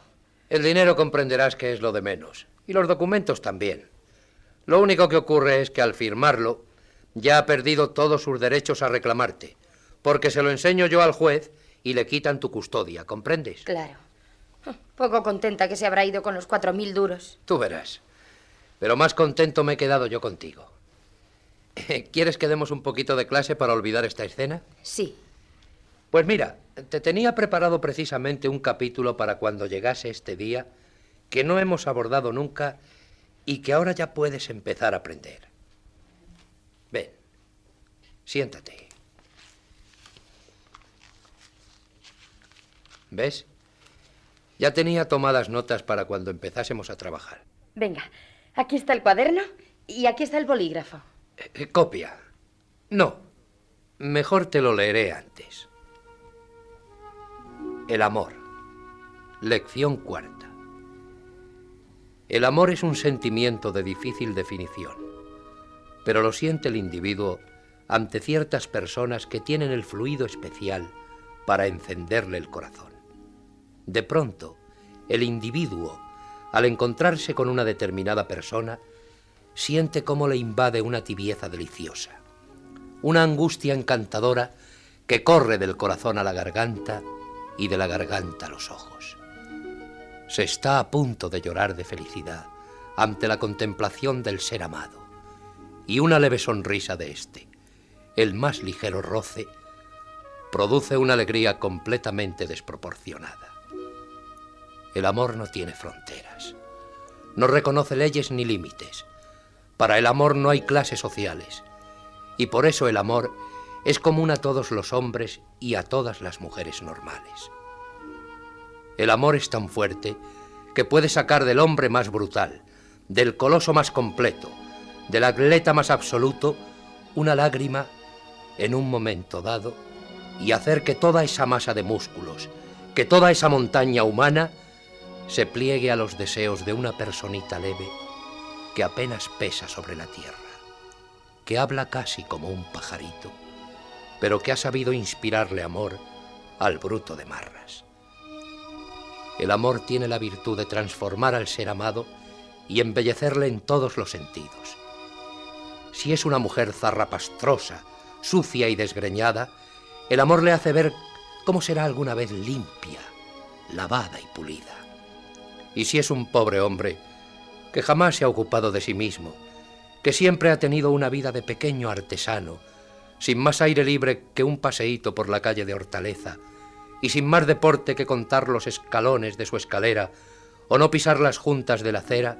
El dinero comprenderás que es lo de menos. Y los documentos también. Lo único que ocurre es que al firmarlo, ya ha perdido todos sus derechos a reclamarte. Porque se lo enseño yo al juez y le quitan tu custodia, ¿comprendes?
Claro. Poco contenta que se habrá ido con los cuatro mil duros.
Tú verás. Pero más contento me he quedado yo contigo. ¿Quieres que demos un poquito de clase para olvidar esta escena?
Sí.
Pues mira, te tenía preparado precisamente un capítulo para cuando llegase este día que no hemos abordado nunca y que ahora ya puedes empezar a aprender. Ven, siéntate. ¿Ves? Ya tenía tomadas notas para cuando empezásemos a trabajar.
Venga, aquí está el cuaderno y aquí está el bolígrafo.
Eh, copia. No. Mejor te lo leeré antes. El amor. Lección cuarta. El amor es un sentimiento de difícil definición, pero lo siente el individuo ante ciertas personas que tienen el fluido especial para encenderle el corazón. De pronto, el individuo, al encontrarse con una determinada persona, siente cómo le invade una tibieza deliciosa, una angustia encantadora que corre del corazón a la garganta y de la garganta a los ojos. Se está a punto de llorar de felicidad ante la contemplación del ser amado y una leve sonrisa de éste, el más ligero roce, produce una alegría completamente desproporcionada. El amor no tiene fronteras, no reconoce leyes ni límites. Para el amor no hay clases sociales, y por eso el amor es común a todos los hombres y a todas las mujeres normales. El amor es tan fuerte que puede sacar del hombre más brutal, del coloso más completo, del atleta más absoluto, una lágrima en un momento dado y hacer que toda esa masa de músculos, que toda esa montaña humana se pliegue a los deseos de una personita leve que apenas pesa sobre la tierra, que habla casi como un pajarito, pero que ha sabido inspirarle amor al bruto de marras. El amor tiene la virtud de transformar al ser amado y embellecerle en todos los sentidos. Si es una mujer zarrapastrosa, sucia y desgreñada, el amor le hace ver cómo será alguna vez limpia, lavada y pulida. Y si es un pobre hombre que jamás se ha ocupado de sí mismo, que siempre ha tenido una vida de pequeño artesano, sin más aire libre que un paseíto por la calle de Hortaleza, y sin más deporte que contar los escalones de su escalera o no pisar las juntas de la acera,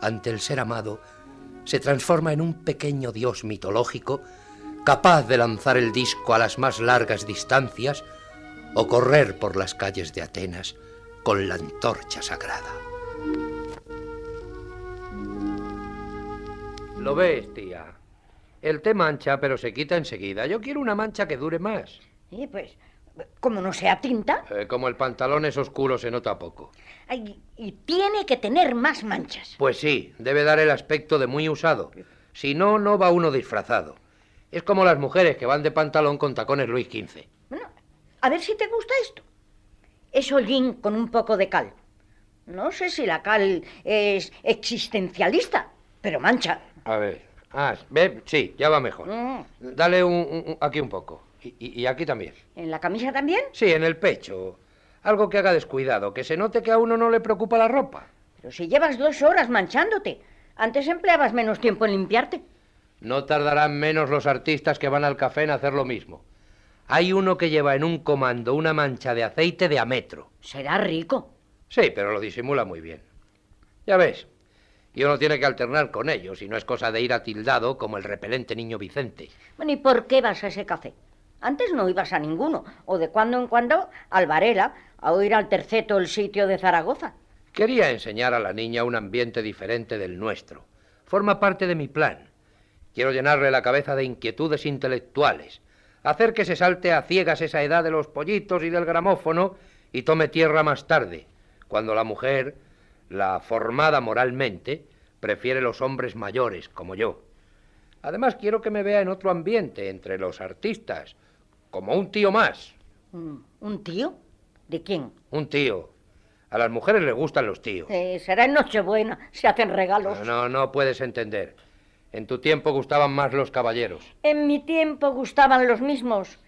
ante el ser amado se transforma en un pequeño dios mitológico capaz de lanzar el disco a las más largas distancias o correr por las calles de Atenas con la antorcha sagrada. Lo ves, tía. El té mancha, pero se quita enseguida. Yo quiero una mancha que dure más.
Sí, pues, como no sea tinta.
Eh, como el pantalón es oscuro, se nota poco.
Ay, y tiene que tener más manchas.
Pues sí, debe dar el aspecto de muy usado. Si no, no va uno disfrazado. Es como las mujeres que van de pantalón con tacones Luis XV.
Bueno, a ver si te gusta esto. Es hollín con un poco de cal. No sé si la cal es existencialista, pero mancha.
A ver. Ah, ve, sí, ya va mejor.
Mm.
Dale un, un- aquí un poco. Y, y- y aquí también.
¿En la camisa también?
Sí, en el pecho. Algo que haga descuidado, que se note que a uno no le preocupa la ropa.
Pero si llevas dos horas manchándote. Antes empleabas menos tiempo en limpiarte.
No tardarán menos los artistas que van al café en hacer lo mismo. Hay uno que lleva en un comando una mancha de aceite de a metro.
Será rico.
Sí, pero lo disimula muy bien. Ya ves, Y uno tiene que alternar con ellos, y no es cosa de ir atildado como el repelente niño Vicente.
Bueno, ¿y por qué vas a ese café? Antes no ibas a ninguno, o de cuando en cuando al Varela, a oír al terceto el sitio de Zaragoza.
Quería enseñar a la niña un ambiente diferente del nuestro. Forma parte de mi plan. Quiero llenarle la cabeza de inquietudes intelectuales, hacer que se salte a ciegas esa edad de los pollitos y del gramófono y tome tierra más tarde, cuando la mujer, la formada moralmente, prefiere los hombres mayores como yo. Además, quiero que me vea en otro ambiente, entre los artistas, como un tío más.
Mm, ¿Un tío? ¿De quién?
Un tío. A las mujeres les gustan los tíos.
Eh, será en Nochebuena, se hacen regalos.
No, no, no puedes entender. En tu tiempo gustaban más los caballeros.
En mi tiempo gustaban los mismos.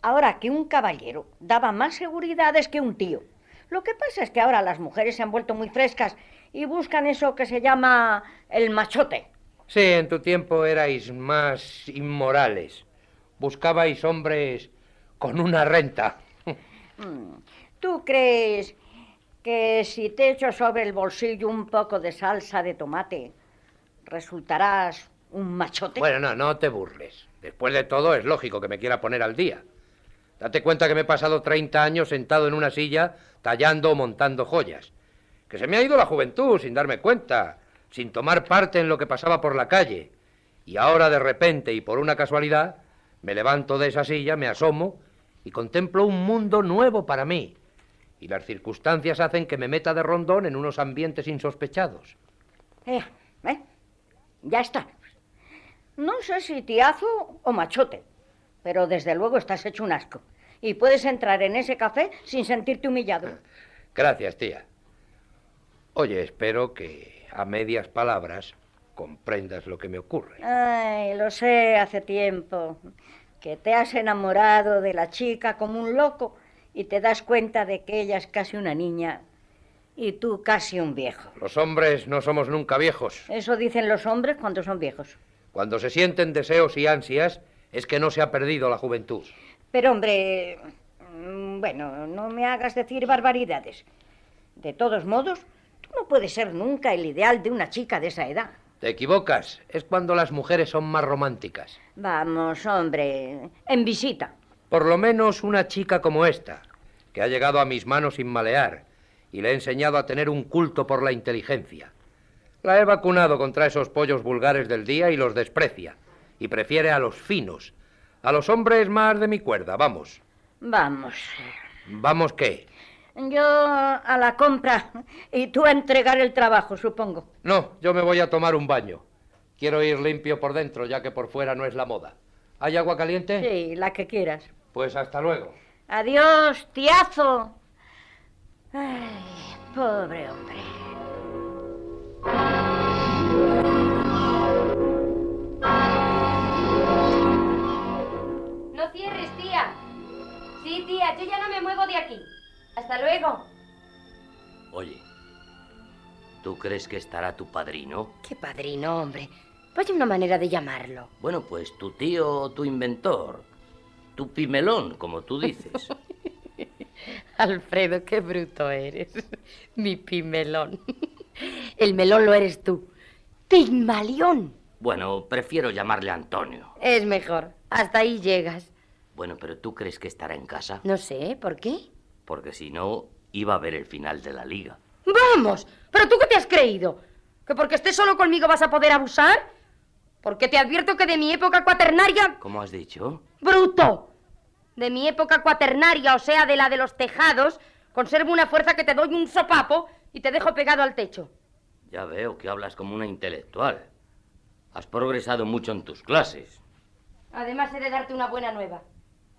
Ahora que un caballero daba más seguridades que un tío. Lo que pasa es que ahora las mujeres se han vuelto muy frescas y buscan eso que se llama el machote.
Sí, en tu tiempo erais más inmorales. Buscabais hombres con una renta.
Mm, ¿Tú crees que si te echo sobre el bolsillo un poco de salsa de tomate, resultarás un machote?
Bueno, no, no te burles. Después de todo, es lógico que me quiera poner al día. Date cuenta que me he pasado 30 años sentado en una silla tallando o montando joyas. Que se me ha ido la juventud sin darme cuenta, sin tomar parte en lo que pasaba por la calle. Y ahora de repente y por una casualidad, me levanto de esa silla, me asomo y contemplo un mundo nuevo para mí. Y las circunstancias hacen que me meta de rondón en unos ambientes insospechados.
Eh, eh, ya está. No sé si tiazo o machote, pero desde luego estás hecho un asco. Y puedes entrar en ese café sin sentirte humillado.
Gracias, tía. Oye, espero que a medias palabras comprendas lo que me ocurre.
Ay, lo sé hace tiempo. Que te has enamorado de la chica como un loco y te das cuenta de que ella es casi una niña y tú casi un viejo.
Los hombres no somos nunca viejos.
Eso dicen los hombres cuando son viejos.
Cuando se sienten deseos y ansias es que no se ha perdido la juventud.
Pero hombre, mm, bueno, no me hagas decir barbaridades. De todos modos, tú no puedes ser nunca el ideal de una chica de esa edad.
Te equivocas. Es cuando las mujeres son más románticas.
Vamos, hombre, en visita.
Por lo menos una chica como esta, que ha llegado a mis manos sin malear y le he enseñado a tener un culto por la inteligencia. La he vacunado contra esos pollos vulgares del día y los desprecia. Y prefiere a los finos. A los hombres más de mi cuerda, vamos.
Vamos.
¿Vamos qué?
Yo a la compra y tú a entregar el trabajo, supongo.
No, yo me voy a tomar un baño. Quiero ir limpio por dentro, ya que por fuera no es la moda. ¿Hay agua caliente?
Sí, la que quieras.
Pues hasta luego.
Adiós, tiazo. Ay, pobre hombre.
No cierres, tía. Sí, tía, yo ya no me muevo de aquí. Hasta luego.
Oye, ¿tú crees que estará tu padrino?
¿Qué padrino, hombre? Vaya una manera de llamarlo.
Bueno, pues tu tío o tu inventor. Tu pimelón, como tú dices.
Alfredo, qué bruto eres. Mi pimelón. El melón lo eres tú. Pigmalión.
Bueno, prefiero llamarle Antonio.
Es mejor. Hasta ahí llegas.
Bueno, pero ¿tú crees que estará en casa?
No sé, ¿por qué?
Porque si no, iba a ver el final de la liga.
¡Vamos! ¿Pero tú qué te has creído? ¿Que porque estés solo conmigo vas a poder abusar? Porque te advierto que de mi época cuaternaria...
¿Cómo has dicho?
¡Bruto! De mi época cuaternaria, o sea, de la de los tejados, conservo una fuerza que te doy un sopapo y te dejo pegado al techo.
Ya veo que hablas como una intelectual. Has progresado mucho en tus clases.
Además, he de darte una buena nueva.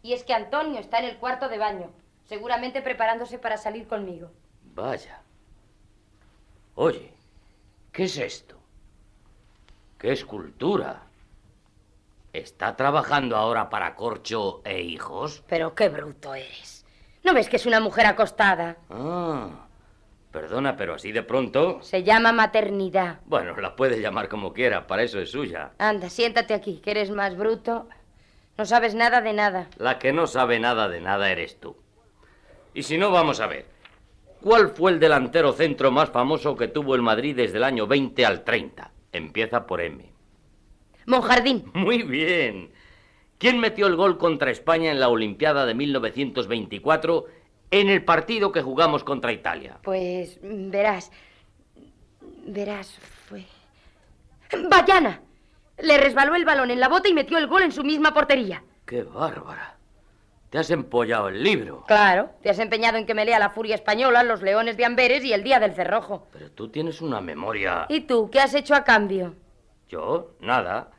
Y es que Antonio está en el cuarto de baño, seguramente preparándose para salir conmigo.
Vaya. Oye, ¿qué es esto? ¡Qué escultura! ¿Está trabajando ahora para Corcho e hijos?
Pero qué bruto eres. ¿No ves que es una mujer acostada?
Ah, perdona, pero así de pronto...
Se llama maternidad.
Bueno, la puedes llamar como quiera, para eso es suya.
Anda, siéntate aquí, que eres más bruto. No sabes nada de nada.
La que no sabe nada de nada eres tú. Y si no, vamos a ver. ¿Cuál fue el delantero centro más famoso que tuvo el Madrid desde el año 20 al 30? Empieza por M.
Monjardín.
Muy bien. ¿Quién metió el gol contra España en la Olimpiada de 1924 en el partido que jugamos contra Italia?
Pues verás. Verás, fue. ¡Bayana! Le resbaló el balón en la bota y metió el gol en su misma portería.
¡Qué bárbara! Te has empollado el libro.
Claro, te has empeñado en que me lea La Furia Española, Los Leones de Amberes y El Día del Cerrojo.
Pero tú tienes una memoria.
¿Y tú qué has hecho a cambio?
Yo, nada.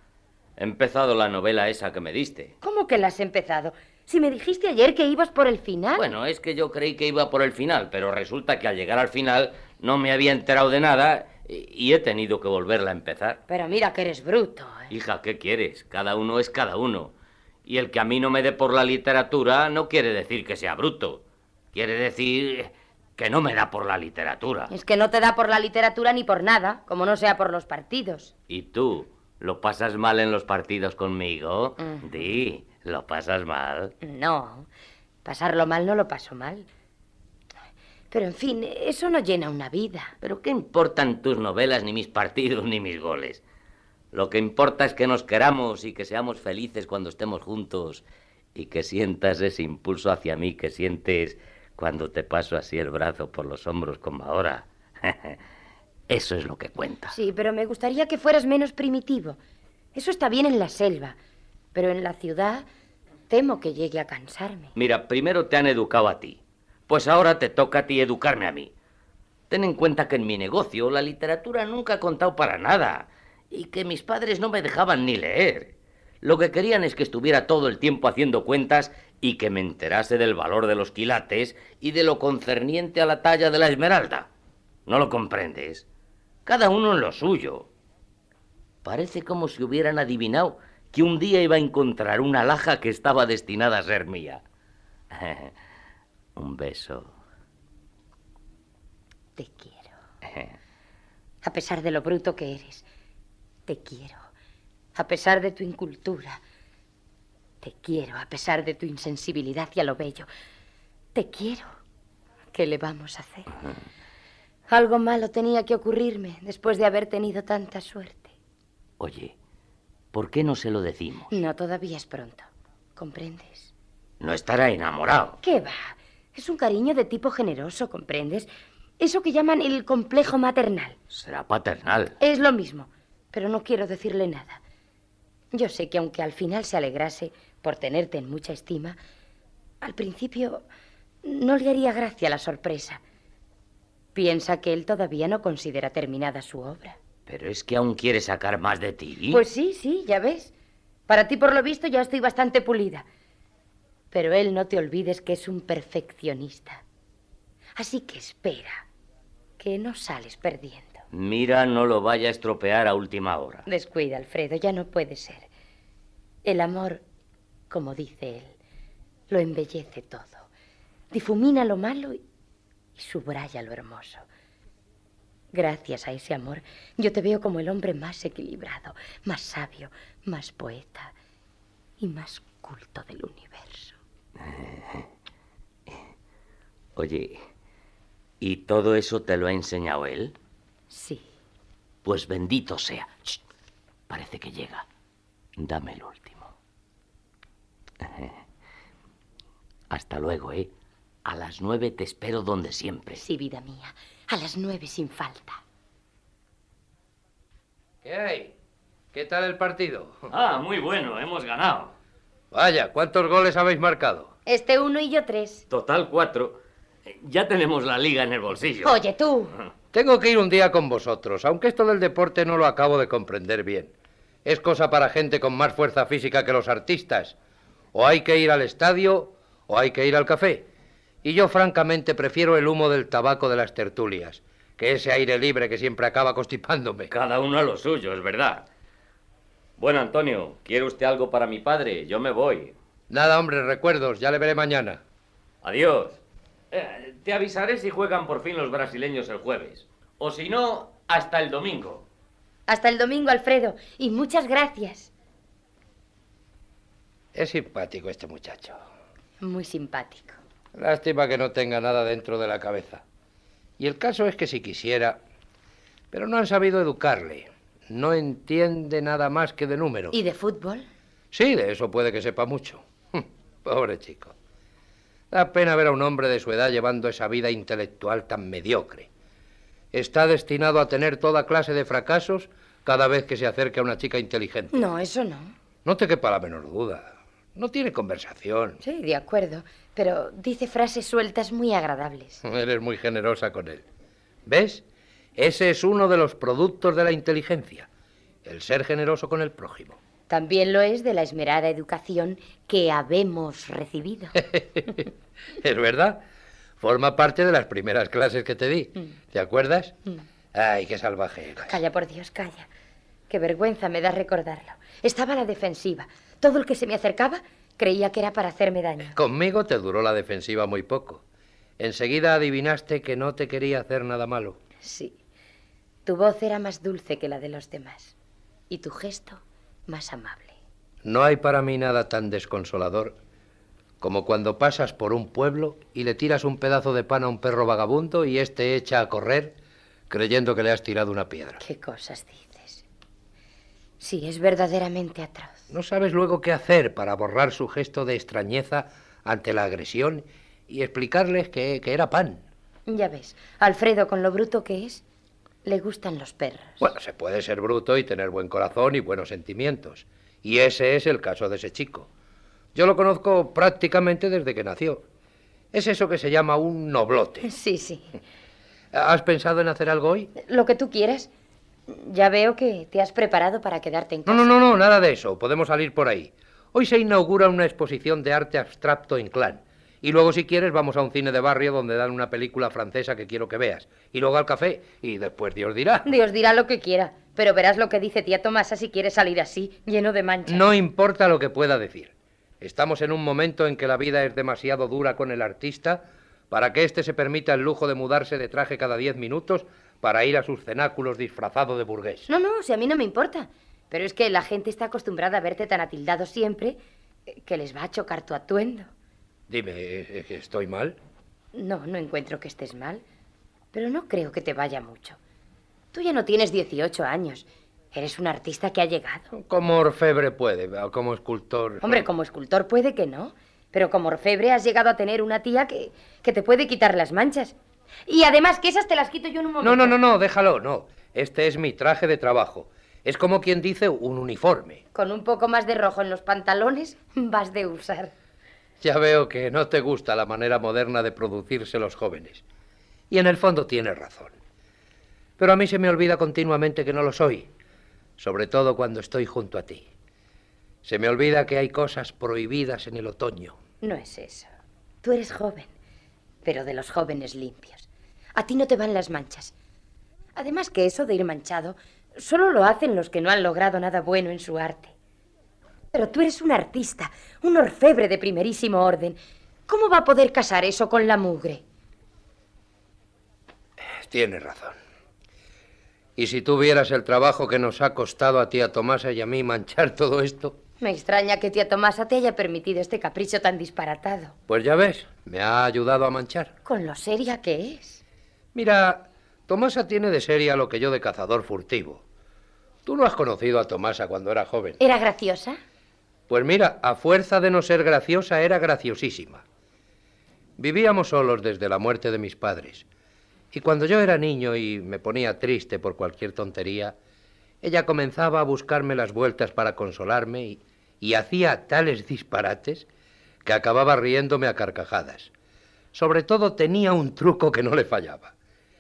He empezado la novela esa que me diste.
¿Cómo que la has empezado? Si me dijiste ayer que ibas por el final.
Bueno, es que yo creí que iba por el final, pero resulta que al llegar al final no me había enterado de nada y, he tenido que volverla a empezar.
Pero mira que eres bruto. ¿eh?
Hija, ¿qué quieres? Cada uno es cada uno. Y el que a mí no me dé por la literatura no quiere decir que sea bruto. Quiere decir que no me da por la literatura.
Es que no te da por la literatura ni por nada, como no sea por los partidos.
¿Y tú? ¿Lo pasas mal en los partidos conmigo?
Mm.
Di, ¿lo pasas mal?
No, pasarlo mal no lo paso mal. Pero en fin, eso no llena una vida.
¿Pero qué importan tus novelas, ni mis partidos, ni mis goles? Lo que importa es que nos queramos y que seamos felices cuando estemos juntos y que sientas ese impulso hacia mí que sientes cuando te paso así el brazo por los hombros como ahora. Eso es lo que cuenta.
Sí, pero me gustaría que fueras menos primitivo. Eso está bien en la selva, pero en la ciudad temo que llegue a cansarme.
Mira, primero te han educado a ti. Pues ahora te toca a ti educarme a mí. Ten en cuenta que en mi negocio la literatura nunca ha contado para nada y que mis padres no me dejaban ni leer. Lo que querían es que estuviera todo el tiempo haciendo cuentas y que me enterase del valor de los quilates y de lo concerniente a la talla de la esmeralda. ¿No lo comprendes? Cada uno en lo suyo. Parece como si hubieran adivinado que un día iba a encontrar una alhaja que estaba destinada a ser mía. un beso.
Te quiero. A pesar de lo bruto que eres, te quiero. A pesar de tu incultura, te quiero. A pesar de tu insensibilidad y a lo bello, te quiero. ¿Qué le vamos a hacer? Algo malo tenía que ocurrirme después de haber tenido tanta suerte.
Oye, ¿por qué no se lo decimos?
No, todavía es pronto. ¿Comprendes?
No estará enamorado.
¿Qué va? Es un cariño de tipo generoso, ¿comprendes? Eso que llaman el complejo maternal.
Será paternal.
Es lo mismo, pero no quiero decirle nada. Yo sé que aunque al final se alegrase por tenerte en mucha estima, al principio no le haría gracia la sorpresa. Piensa que él todavía no considera terminada su obra.
Pero es que aún quiere sacar más de ti.
Pues sí, sí, ya ves. Para ti, por lo visto, ya estoy bastante pulida. Pero él no te olvides que es un perfeccionista. Así que espera, que no sales perdiendo.
Mira, no lo vaya a estropear a última hora.
Descuida, Alfredo, ya no puede ser. El amor, como dice él, lo embellece todo. Difumina lo malo y, y subraya lo hermoso. Gracias a ese amor, yo te veo como el hombre más equilibrado, más sabio, más poeta y más culto del universo.
Oye, ¿y todo eso te lo ha enseñado él?
Sí.
Pues bendito sea. Ch, parece que llega. Dame el último. Hasta luego, ¿eh? A las nueve te espero donde siempre.
Sí, vida mía. A las nueve sin falta.
¿Qué hay? ¿Qué tal el partido?
Ah, muy bueno, hemos ganado.
Vaya, ¿cuántos goles habéis marcado?
Este uno y yo tres.
Total cuatro. Ya tenemos la liga en el bolsillo.
Oye, tú.
Tengo que ir un día con vosotros, aunque esto del deporte no lo acabo de comprender bien. Es cosa para gente con más fuerza física que los artistas. O hay que ir al estadio o hay que ir al café. Y yo francamente prefiero el humo del tabaco de las tertulias, que ese aire libre que siempre acaba constipándome.
Cada uno a lo suyo, es verdad. Bueno, Antonio, ¿quiere usted algo para mi padre? Yo me voy.
Nada, hombre, recuerdos, ya le veré mañana.
Adiós. Eh, te avisaré si juegan por fin los brasileños el jueves. O si no, hasta el domingo.
Hasta el domingo, Alfredo. Y muchas gracias.
Es simpático este muchacho.
Muy simpático.
Lástima que no tenga nada dentro de la cabeza. Y el caso es que si quisiera, pero no han sabido educarle. No entiende nada más que de números.
¿Y de fútbol?
Sí, de eso puede que sepa mucho. Pobre chico. Da pena ver a un hombre de su edad llevando esa vida intelectual tan mediocre. Está destinado a tener toda clase de fracasos cada vez que se acerque a una chica inteligente.
No, eso no.
No te quepa la menor duda. No tiene conversación.
Sí, de acuerdo. Pero dice frases sueltas muy agradables.
Eres muy generosa con él. ¿Ves? Ese es uno de los productos de la inteligencia. El ser generoso con el prójimo.
También lo es de la esmerada educación que habemos recibido.
es verdad. Forma parte de las primeras clases que te di.
Mm.
¿Te acuerdas?
Mm.
Ay, qué salvaje. eres.
Calla, por Dios, calla. Qué vergüenza me da recordarlo. Estaba a la defensiva. Todo el que se me acercaba creía que era para hacerme daño.
Conmigo te duró la defensiva muy poco. Enseguida adivinaste que no te quería hacer nada malo.
Sí. Tu voz era más dulce que la de los demás. Y tu gesto más amable.
No hay para mí nada tan desconsolador como cuando pasas por un pueblo y le tiras un pedazo de pan a un perro vagabundo y éste echa a correr creyendo que le has tirado una piedra.
¿Qué cosas dices? Sí, es verdaderamente atroz.
No sabes luego qué hacer para borrar su gesto de extrañeza ante la agresión y explicarles que, que era pan.
Ya ves, Alfredo, con lo bruto que es, le gustan los perros.
Bueno, se puede ser bruto y tener buen corazón y buenos sentimientos. Y ese es el caso de ese chico. Yo lo conozco prácticamente desde que nació. Es eso que se llama un noblote.
Sí, sí.
¿Has pensado en hacer algo hoy?
Lo que tú quieras. Ya veo que te has preparado para quedarte en
No,
casa.
no, no, no, nada de eso. Podemos salir por ahí. Hoy se inaugura una exposición de arte abstracto en Clan. Y luego, si quieres, vamos a un cine de barrio donde dan una película francesa que quiero que veas. Y luego al café. Y después Dios dirá.
Dios dirá lo que quiera, pero verás lo que dice tía Tomasa si quiere salir así, lleno de manchas.
No importa lo que pueda decir. Estamos en un momento en que la vida es demasiado dura con el artista para que éste se permita el lujo de mudarse de traje cada diez minutos para ir a sus cenáculos disfrazado de burgués.
No, no, si a mí no me importa. Pero es que la gente está acostumbrada a verte tan atildado siempre eh, que les va a chocar tu atuendo.
Dime, ¿eh, eh, ¿estoy mal?
No, no encuentro que estés mal. Pero no creo que te vaya mucho. Tú ya no tienes 18 años. Eres un artista que ha llegado.
Como orfebre puede, como escultor.
Hombre, como escultor puede que no. Pero como orfebre has llegado a tener una tía que, que te puede quitar las manchas. Y además que esas te las quito yo en un momento.
No, no, no, no, déjalo, no. Este es mi traje de trabajo. Es como quien dice un uniforme.
Con un poco más de rojo en los pantalones vas de usar.
Ya veo que no te gusta la manera moderna de producirse los jóvenes. Y en el fondo tienes razón. Pero a mí se me olvida continuamente que no lo soy, sobre todo cuando estoy junto a ti. Se me olvida que hay cosas prohibidas en el otoño.
No es eso. Tú eres joven, pero de los jóvenes limpios. A ti no te van las manchas. Además que eso de ir manchado solo lo hacen los que no han logrado nada bueno en su arte. Pero tú eres un artista, un orfebre de primerísimo orden. ¿Cómo va a poder casar eso con la mugre?
Tienes razón. Y si tú vieras el trabajo que nos ha costado a tía Tomasa y a mí manchar todo esto,
Me extraña que tía Tomasa te haya permitido este capricho tan disparatado.
pues ya ves, me ha ayudado a manchar.
Con lo seria que es.
Mira, Tomasa tiene de seria lo que yo de cazador furtivo. Tú no has conocido a Tomasa cuando era joven.
¿Era graciosa?
Pues mira, a fuerza de no ser graciosa, era graciosísima. Vivíamos solos desde la muerte de mis padres. Y cuando yo era niño y me ponía triste por cualquier tontería, ella comenzaba a buscarme las vueltas para consolarme y, y hacía tales disparates que acababa riéndome a carcajadas. Sobre todo tenía un truco que no le fallaba.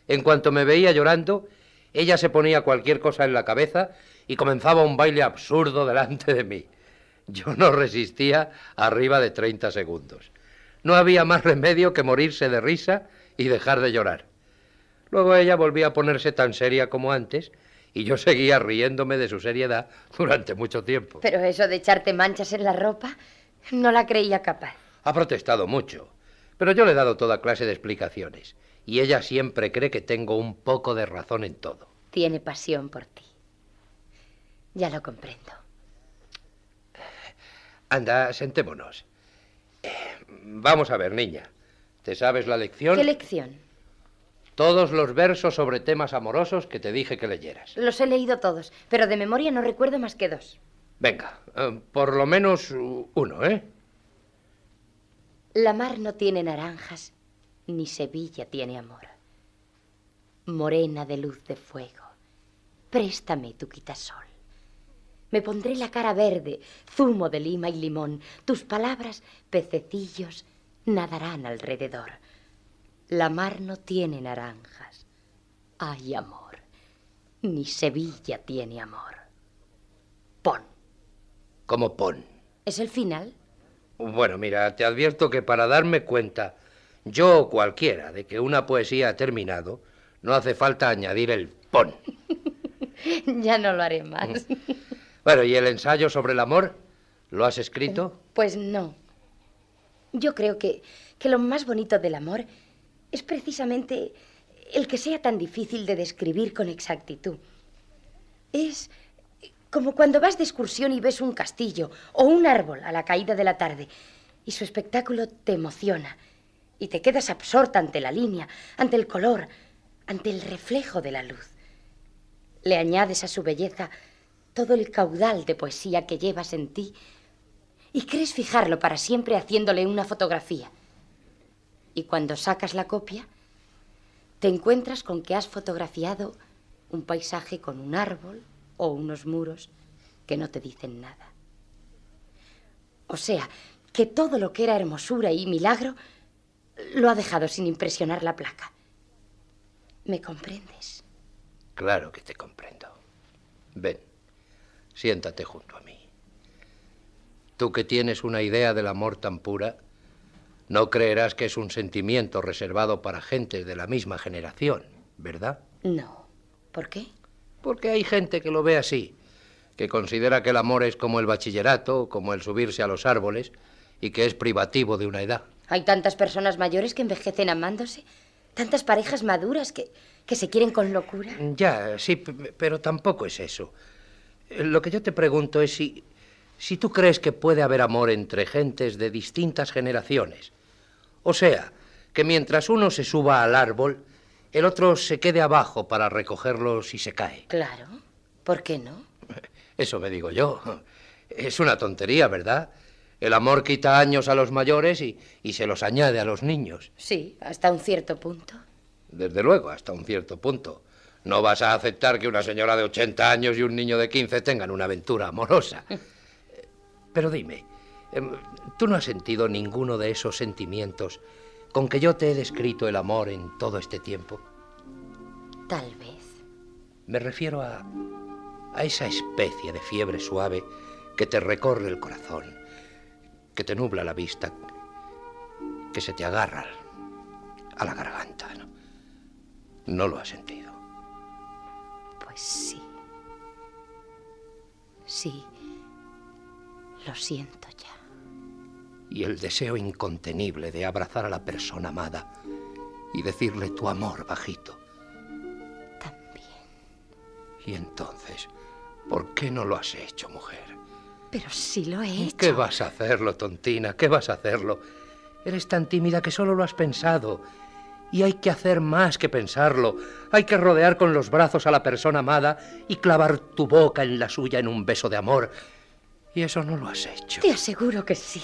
En cuanto me veía llorando, ella se ponía cualquier cosa en la cabeza y comenzaba un baile absurdo delante de mí. Yo no resistía arriba de 30 segundos. No había más remedio que morirse de risa y dejar de llorar. Luego ella volvía a ponerse tan seria como antes y yo seguía riéndome de su seriedad durante mucho tiempo.
Pero eso de echarte manchas en la ropa no la creía capaz.
Ha protestado mucho, pero yo le he dado toda clase de explicaciones y ella siempre cree que tengo un poco de razón en todo.
Tiene pasión por ti. Ya lo comprendo.
Anda, sentémonos. Eh, Vamos a ver, niña. ¿Te sabes la lección?
¿Qué lección?
Todos los versos sobre temas amorosos que te dije que leyeras.
Los he leído todos, pero de memoria no recuerdo más que dos.
Venga, eh, por lo menos uno, ¿eh?
La mar no tiene naranjas, ni Sevilla tiene amor. Morena de luz de fuego, préstame tu quitasol. Me pondré la cara verde, zumo de lima y limón. Tus palabras, pececillos, nadarán alrededor. La mar no tiene naranjas. Hay amor. Ni Sevilla tiene amor. Pon.
Como pon.
¿Es el final?
Bueno, mira, te advierto que para darme cuenta, yo o cualquiera, de que una poesía ha terminado, no hace falta añadir el pon.
ya no lo haré más.
Bueno, ¿y el ensayo sobre el amor? ¿Lo has escrito?
Pues no. Yo creo que, que lo más bonito del amor es precisamente el que sea tan difícil de describir con exactitud. Es como cuando vas de excursión y ves un castillo o un árbol a la caída de la tarde y su espectáculo te emociona y te quedas absorta ante la línea, ante el color, ante el reflejo de la luz. Le añades a su belleza todo el caudal de poesía que llevas en ti y crees fijarlo para siempre haciéndole una fotografía. Y cuando sacas la copia, te encuentras con que has fotografiado un paisaje con un árbol o unos muros que no te dicen nada. O sea, que todo lo que era hermosura y milagro lo ha dejado sin impresionar la placa. ¿Me comprendes?
Claro que te comprendo. Ven, siéntate junto a mí. Tú que tienes una idea del amor tan pura, no creerás que es un sentimiento reservado para gentes de la misma generación, ¿verdad?
No. ¿Por qué?
Porque hay gente que lo ve así, que considera que el amor es como el bachillerato, como el subirse a los árboles, y que es privativo de una edad.
Hay tantas personas mayores que envejecen amándose, tantas parejas maduras que, que se quieren con locura.
Ya, sí, pero tampoco es eso. Eh, Lo que yo te pregunto es si, si tú crees que puede haber amor entre gentes de distintas generaciones. O sea, que mientras uno se suba al árbol, el otro se quede abajo para recogerlo si se cae.
Claro. ¿Por qué no?
Eso me digo yo. Es una tontería, ¿verdad? El amor quita años a los mayores y, y se los añade a los niños.
Sí, hasta un cierto punto.
Desde luego, hasta un cierto punto. No vas a aceptar que una señora de 80 años y un niño de 15 tengan una aventura amorosa. Pero dime, em, ¿tú no has sentido ninguno de esos sentimientos con que yo te he descrito el amor en todo este tiempo?
Tal vez.
Me refiero a, a esa especie de fiebre suave que te recorre el corazón, que te nubla la vista, que se te agarra a la garganta. ¿no? ¿No lo has sentido?
Pues sí. Sí. Lo siento ya.
Y el deseo incontenible de abrazar a la persona amada y decirle tu amor bajito.
También.
Y entonces, ¿por qué no lo has hecho, mujer?
Pero sí lo he hecho.
¿Qué vas a hacerlo, tontina? ¿Qué vas a hacerlo? Eres tan tímida que solo lo has pensado. Y hay que hacer más que pensarlo. Hay que rodear con los brazos a la persona amada y clavar tu boca en la suya en un beso de amor. Y eso no lo has hecho.
Te aseguro que sí.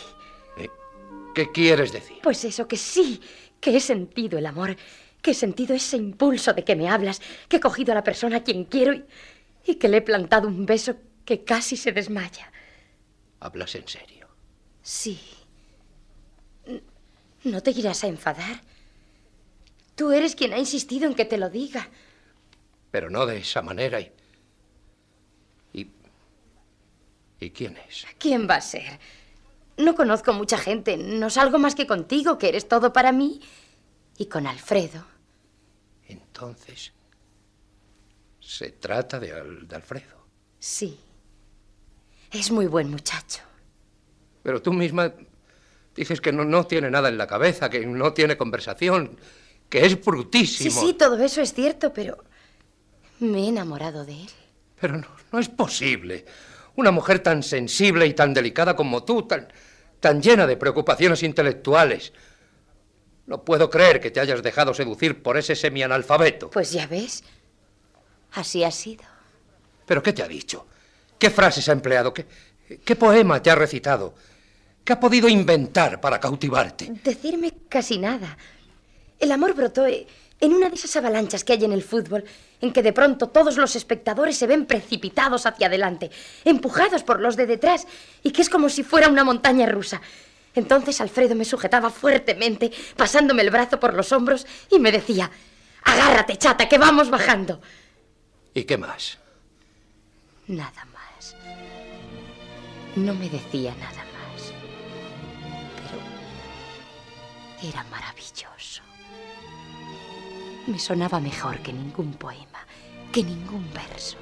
¿Qué quieres decir?
Pues eso, que sí, que he sentido el amor, que he sentido ese impulso de que me hablas, que he cogido a la persona a quien quiero y, y que le he plantado un beso que casi se desmaya.
¿Hablas en serio?
Sí. No te irás a enfadar. Tú eres quien ha insistido en que te lo diga.
Pero no de esa manera. ¿Y, y, ¿y quién es?
¿Quién va a ser? No conozco mucha gente, no salgo más que contigo, que eres todo para mí, y con Alfredo.
Entonces, se trata de, de Alfredo.
Sí. Es muy buen muchacho.
Pero tú misma dices que no, no tiene nada en la cabeza, que no tiene conversación, que es
Sí,
brutísimo.
sí, todo eso es cierto, pero me he enamorado de él.
Pero no, no es posible. Una mujer tan sensible y tan delicada como tú, tan, tan llena de preocupaciones intelectuales. No puedo creer que te hayas dejado seducir por ese semianalfabeto.
Pues ya ves. Así ha sido.
¿Pero qué te ha dicho? ¿Qué frases ha empleado? ¿Qué, qué poema te ha recitado? ¿Qué ha podido inventar para cautivarte?
Decirme casi nada. El amor brotó en una de esas avalanchas que hay en el fútbol, en que de pronto todos los espectadores se ven precipitados hacia adelante, empujados por los de detrás, y que es como si fuera una montaña rusa. Entonces Alfredo me sujetaba fuertemente, pasándome el brazo por los hombros, y me decía, agárrate, chata, que vamos bajando.
¿Y qué más?
Nada más. No me decía nada más. Pero era maravilloso. Me sonaba mejor que ningún poema, que ningún verso.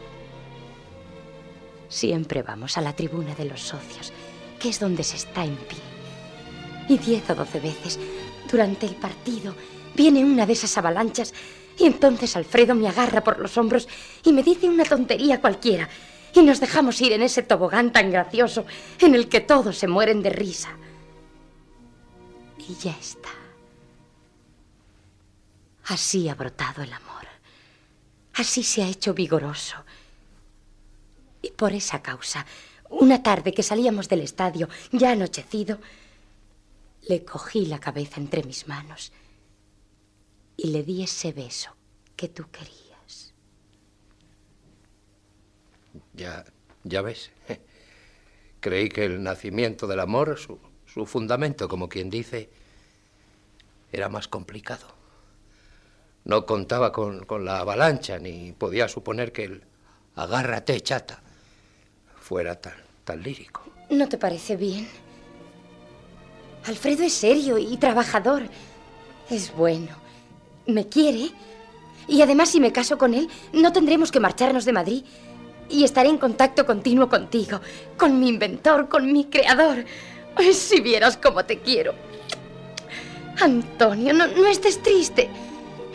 Siempre vamos a la tribuna de los socios, que es donde se está en pie. Y diez o doce veces, durante el partido, viene una de esas avalanchas y entonces Alfredo me agarra por los hombros y me dice una tontería cualquiera. Y nos dejamos ir en ese tobogán tan gracioso en el que todos se mueren de risa. Y ya está. Así ha brotado el amor. Así se ha hecho vigoroso. Y por esa causa, una tarde que salíamos del estadio, ya anochecido, le cogí la cabeza entre mis manos y le di ese beso que tú querías.
Ya, ya ves. Creí que el nacimiento del amor, su, su fundamento, como quien dice, era más complicado. No contaba con, con, la avalancha, ni podía suponer que el agárrate, chata, fuera tan, tan lírico.
¿No te parece bien? Alfredo es serio y trabajador. Es bueno. Me quiere. Y además, si me caso con él, no tendremos que marcharnos de Madrid. Y estaré en contacto continuo contigo, con mi inventor, con mi creador. Si vieras cómo te quiero. Antonio, no, no estés triste.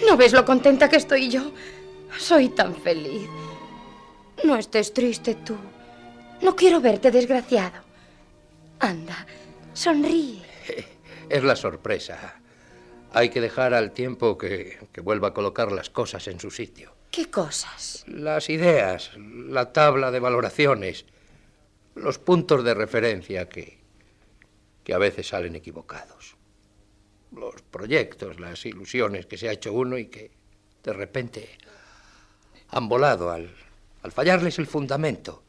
¿No ves lo contenta que estoy yo? Soy tan feliz. No estés triste tú. No quiero verte desgraciado. Anda, sonríe.
Es la sorpresa. Hay que dejar al tiempo que, que, vuelva a colocar las cosas en su sitio.
¿Qué cosas?
Las ideas, la tabla de valoraciones, los puntos de referencia que, que a veces salen equivocados. Los proyectos, las ilusiones que se ha hecho uno y que de repente han volado al, al fallarles el fundamento.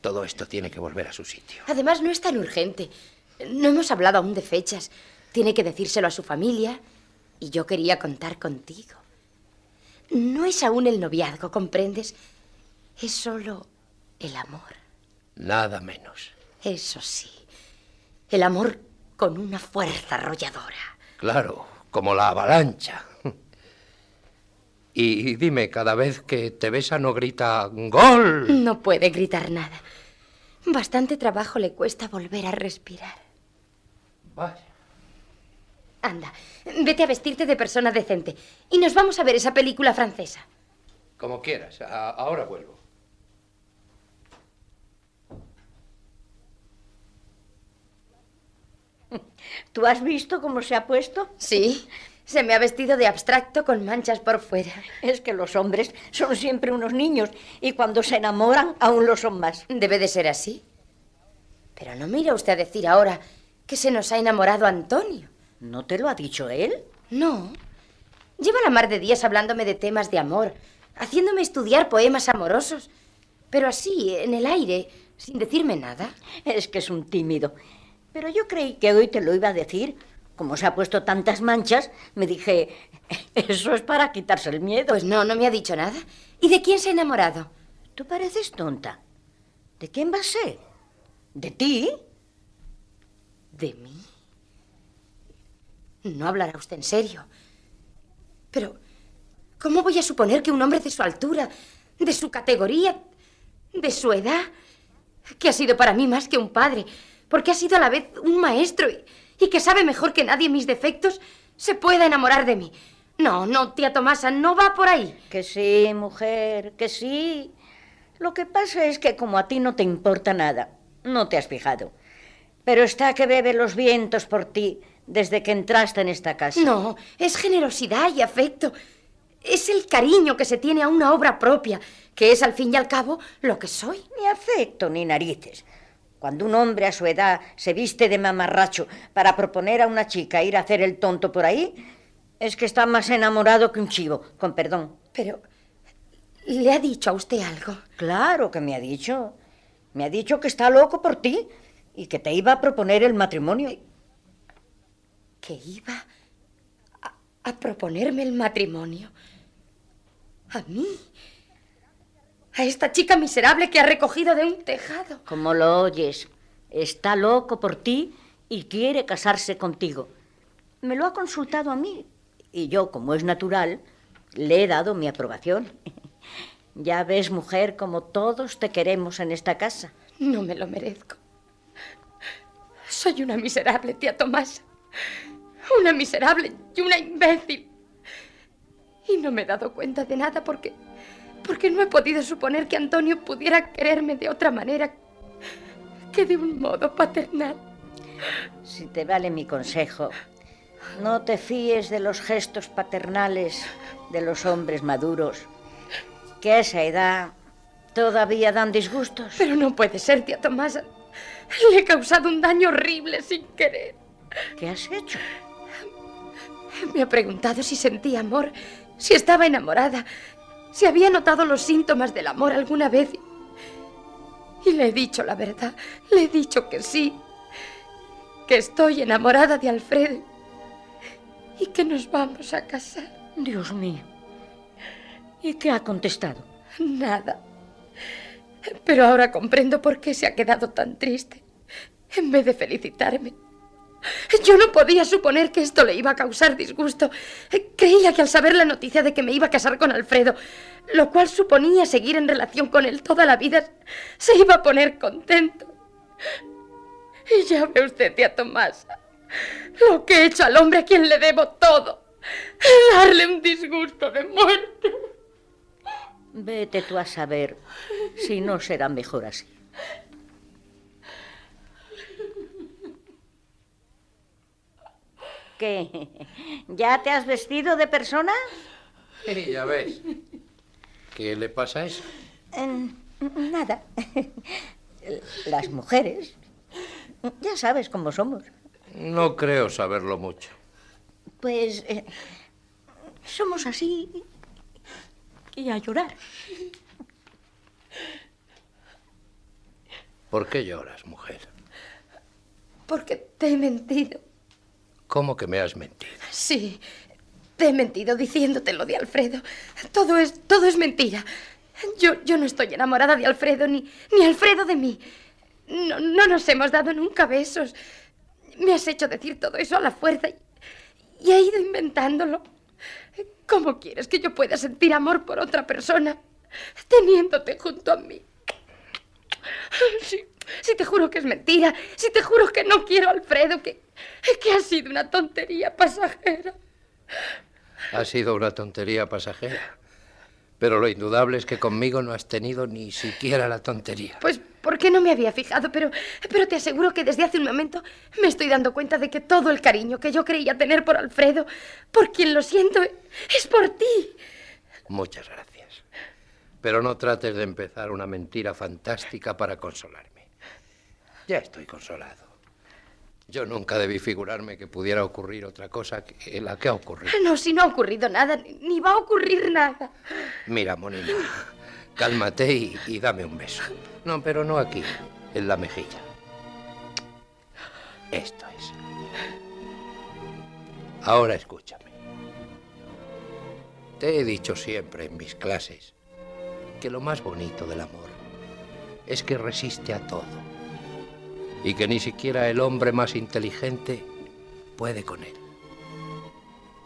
Todo esto tiene que volver a su sitio.
Además, no es tan urgente. No hemos hablado aún de fechas. Tiene que decírselo a su familia y yo quería contar contigo. No es aún el noviazgo, ¿comprendes? Es solo el amor.
Nada menos.
Eso sí. El amor con una fuerza arrolladora.
Claro, como la avalancha. Y dime, cada vez que te besa no grita ¡Gol!
No puede gritar nada. Bastante trabajo le cuesta volver a respirar.
Vaya.
Anda, vete a vestirte de persona decente y nos vamos a ver esa película francesa.
Como quieras, a ahora vuelvo.
¿Tú has visto cómo se ha puesto?
Sí, se me ha vestido de abstracto con manchas por fuera.
Es que los hombres son siempre unos niños y cuando se enamoran aún lo son más.
Debe de ser así. Pero no mira usted a decir ahora que se nos ha enamorado Antonio.
¿No te lo ha dicho él?
No. Lleva la mar de días hablándome de temas de amor, haciéndome estudiar poemas amorosos, pero así, en el aire, sin decirme nada.
Es que es un tímido. Pero yo creí que hoy te lo iba a decir. Como se ha puesto tantas manchas, me dije, eso es para quitarse el miedo.
Pues no, no me ha dicho nada. ¿Y de quién se ha enamorado?
Tú pareces tonta. ¿De quién va a ser? ¿De ti?
¿De mí? No hablará usted en serio. Pero, ¿cómo voy a suponer que un hombre de su altura, de su categoría, de su edad, que ha sido para mí más que un padre, porque ha sido a la vez un maestro y, que sabe mejor que nadie mis defectos, se pueda enamorar de mí? No, no, tía Tomasa, no va por ahí.
Que sí, mujer, que sí. Lo que pasa es que como a ti no te importa nada, no te has fijado. Pero está que bebe los vientos por ti desde que entraste en esta casa.
No, es generosidad y afecto. Es el cariño que se tiene a una obra propia, que es al fin y al cabo lo que soy.
Ni afecto ni narices. Cuando un hombre a su edad se viste de mamarracho para proponer a una chica ir a hacer el tonto por ahí, es que está más enamorado que un chivo, con perdón.
Pero, ¿le ha dicho a usted algo?
Claro que me ha dicho. Me ha dicho que está loco por ti y que te iba a proponer el matrimonio.
¿Que iba a, a proponerme el matrimonio? ¿A mí? a esta chica miserable que ha recogido de un tejado.
Como lo oyes, está loco por ti y quiere casarse contigo. Me lo ha consultado a mí y yo, como es natural, le he dado mi aprobación. Ya ves, mujer, como todos te queremos en esta casa.
No me lo merezco. Soy una miserable, tía Tomás. Una miserable y una imbécil. Y no me he dado cuenta de nada porque porque no he podido suponer que Antonio pudiera quererme de otra manera que de un modo paternal.
Si te vale mi consejo, no te fíes de los gestos paternales de los hombres maduros, que a esa edad todavía dan disgustos.
Pero no puede ser, tía Tomasa. Le he causado un daño horrible sin querer.
¿Qué has hecho?
Me ha preguntado si sentía amor, si estaba enamorada, si había notado los síntomas del amor alguna vez. Y le he dicho la verdad. Le he dicho que sí. Que estoy enamorada de Alfredo. Y que nos vamos a casar.
Dios mío. ¿Y qué ha contestado?
Nada. Pero ahora comprendo por qué se ha quedado tan triste. En vez de felicitarme. Yo no podía suponer que esto le iba a causar disgusto. Creía que al saber la noticia de que me iba a casar con Alfredo, lo cual suponía seguir en relación con él toda la vida, se iba a poner contento. Y ya ve usted, tía Tomasa, lo que he hecho al hombre a quien le debo todo. Darle un disgusto de muerte.
Vete tú a saber si no será mejor así. ¿Qué? ¿Ya te has vestido de persona?
Sí, ya ves. ¿Qué le pasa a eso?
nada. Las mujeres. Ya sabes cómo somos.
No creo saberlo mucho.
Pues eh, somos así y a llorar.
¿Por qué lloras, mujer?
Porque te he mentido.
¿Cómo que me has mentido?
Sí, te he mentido diciéndote lo de Alfredo. Todo es, todo es mentira. Yo, yo no estoy enamorada de Alfredo, ni, ni Alfredo de mí. No, no nos hemos dado nunca besos. Me has hecho decir todo eso a la fuerza y, y he ido inventándolo. ¿Cómo quieres que yo pueda sentir amor por otra persona teniéndote junto a mí? Sí, si te juro que es mentira, si te juro que no quiero a Alfredo, que, que ha sido una tontería pasajera.
Ha sido una tontería pasajera. Pero lo indudable es que conmigo no has tenido ni siquiera la tontería.
Pues porque no me había fijado, pero, pero te aseguro que desde hace un momento me estoy dando cuenta de que todo el cariño que yo creía tener por Alfredo, por quien lo siento, es por ti.
Muchas gracias. Pero no trates de empezar una mentira fantástica para consolarme. Ya estoy consolado. Yo nunca debí figurarme que pudiera ocurrir otra cosa que la que ha ocurrido.
No, si no ha ocurrido nada, ni va a ocurrir nada.
Mira, Monina, cálmate y, y dame un beso. No, pero no aquí, en la mejilla. Esto es. Ahora escúchame. Te he dicho siempre en mis clases que lo más bonito del amor es que resiste a todo y que ni siquiera el hombre más inteligente puede con él.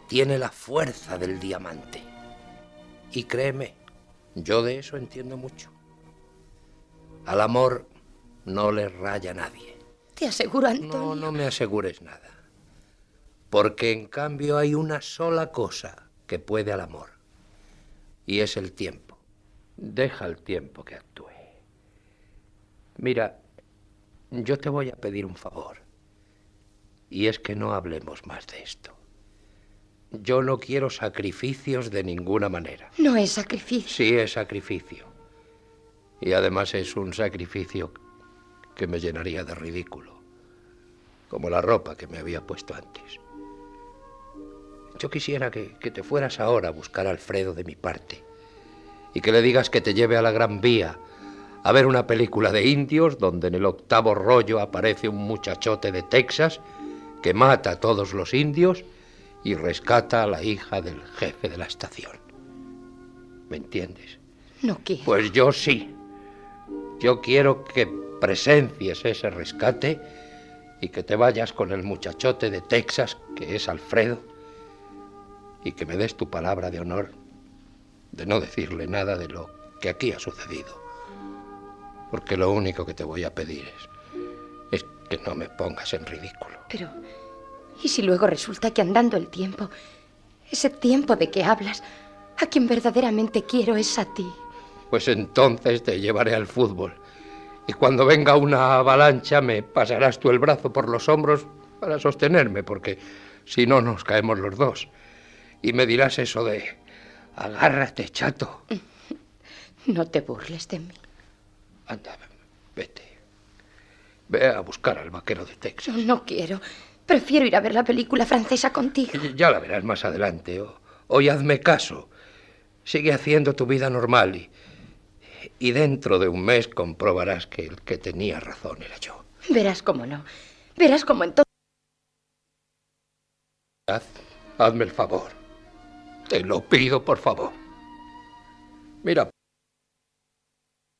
Tiene la fuerza del diamante. Y créeme, yo de eso entiendo mucho. Al amor no le raya nadie.
Te aseguro, Antonio.
No, no me asegures nada. Porque en cambio hay una sola cosa que puede al amor. Y es el tiempo. Deja el tiempo que actúe. Mira, yo te voy a pedir un favor. Y es que no hablemos más de esto. Yo no quiero sacrificios de ninguna manera.
No es sacrificio.
Sí es sacrificio. Y además es un sacrificio que me llenaría de ridículo, como la ropa que me había puesto antes. Yo quisiera que, que, te fueras ahora a buscar a Alfredo de mi parte y que le digas que te lleve a la Gran Vía a ver una película de indios donde en el octavo rollo aparece un muchachote de Texas que mata a todos los indios y rescata a la hija del jefe de la estación. ¿Me entiendes?
No quiero.
Pues yo sí. Yo quiero que presencies ese rescate y que te vayas con el muchachote de Texas, que es Alfredo, y que me des tu palabra de honor de no decirle nada de lo que aquí ha sucedido. Porque lo único que te voy a pedir es, es que no me pongas en ridículo.
Pero, ¿y si luego resulta que andando el tiempo, ese tiempo de que hablas, a quien verdaderamente quiero es a ti?
Pues entonces te llevaré al fútbol. Y cuando venga una avalancha me pasarás tú el brazo por los hombros para sostenerme, porque si no nos caemos los dos. Y me dirás eso de, agárrate, chato.
No te burles de mí.
Anda, vete. Ve a buscar al vaquero de Texas.
No, quiero. Prefiero ir a ver la película francesa contigo.
Ya la verás más adelante. Hoy hazme caso. Sigue haciendo tu vida normal y, y dentro de un mes comprobarás que el que tenía razón era yo.
Verás cómo no. Verás cómo entonces...
Haz, hazme el favor. Te lo pido, por favor. Mira,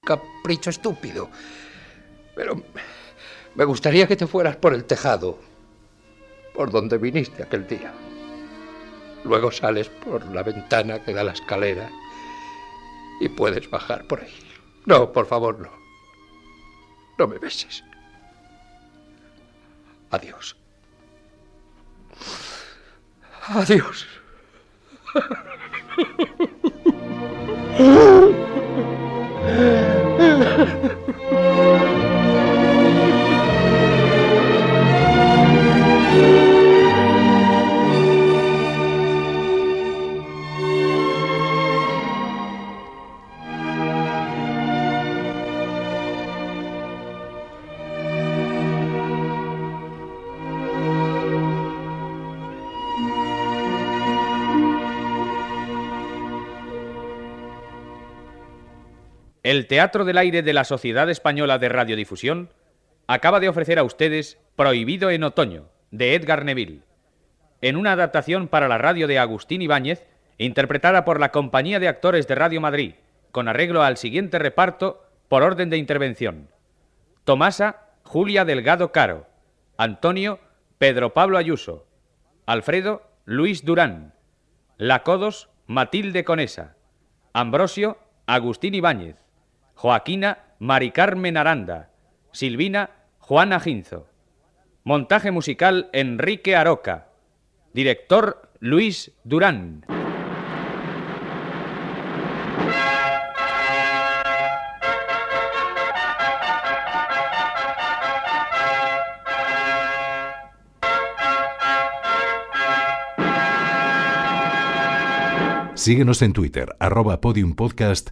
capricho estúpido. Pero me gustaría que te fueras por el tejado, por donde viniste aquel día. Luego sales por la ventana que da a la escalera y puedes bajar por ahí. No, por favor, no. No me beses. Adiós. Adiós. 嗯。
嗯呵呵 El Teatro del Aire de la Sociedad Española de Radiodifusión acaba de ofrecer a ustedes Prohibido en Otoño, de Edgar Neville, en una adaptación para la radio de Agustín Ibáñez, interpretada por la Compañía de Actores de Radio Madrid, con arreglo al siguiente reparto por orden de intervención. Tomasa, Julia Delgado Caro. Antonio, Pedro Pablo Ayuso. Alfredo, Luis Durán. Lacodos, Matilde Conesa. Ambrosio, Agustín Ibáñez. Joaquina, Mari Carmen Aranda. Silvina, Juana Ginzo. Montaje musical, Enrique Aroca. Director, Luis Durán.
Síguenos en Twitter, arroba podiumpodcast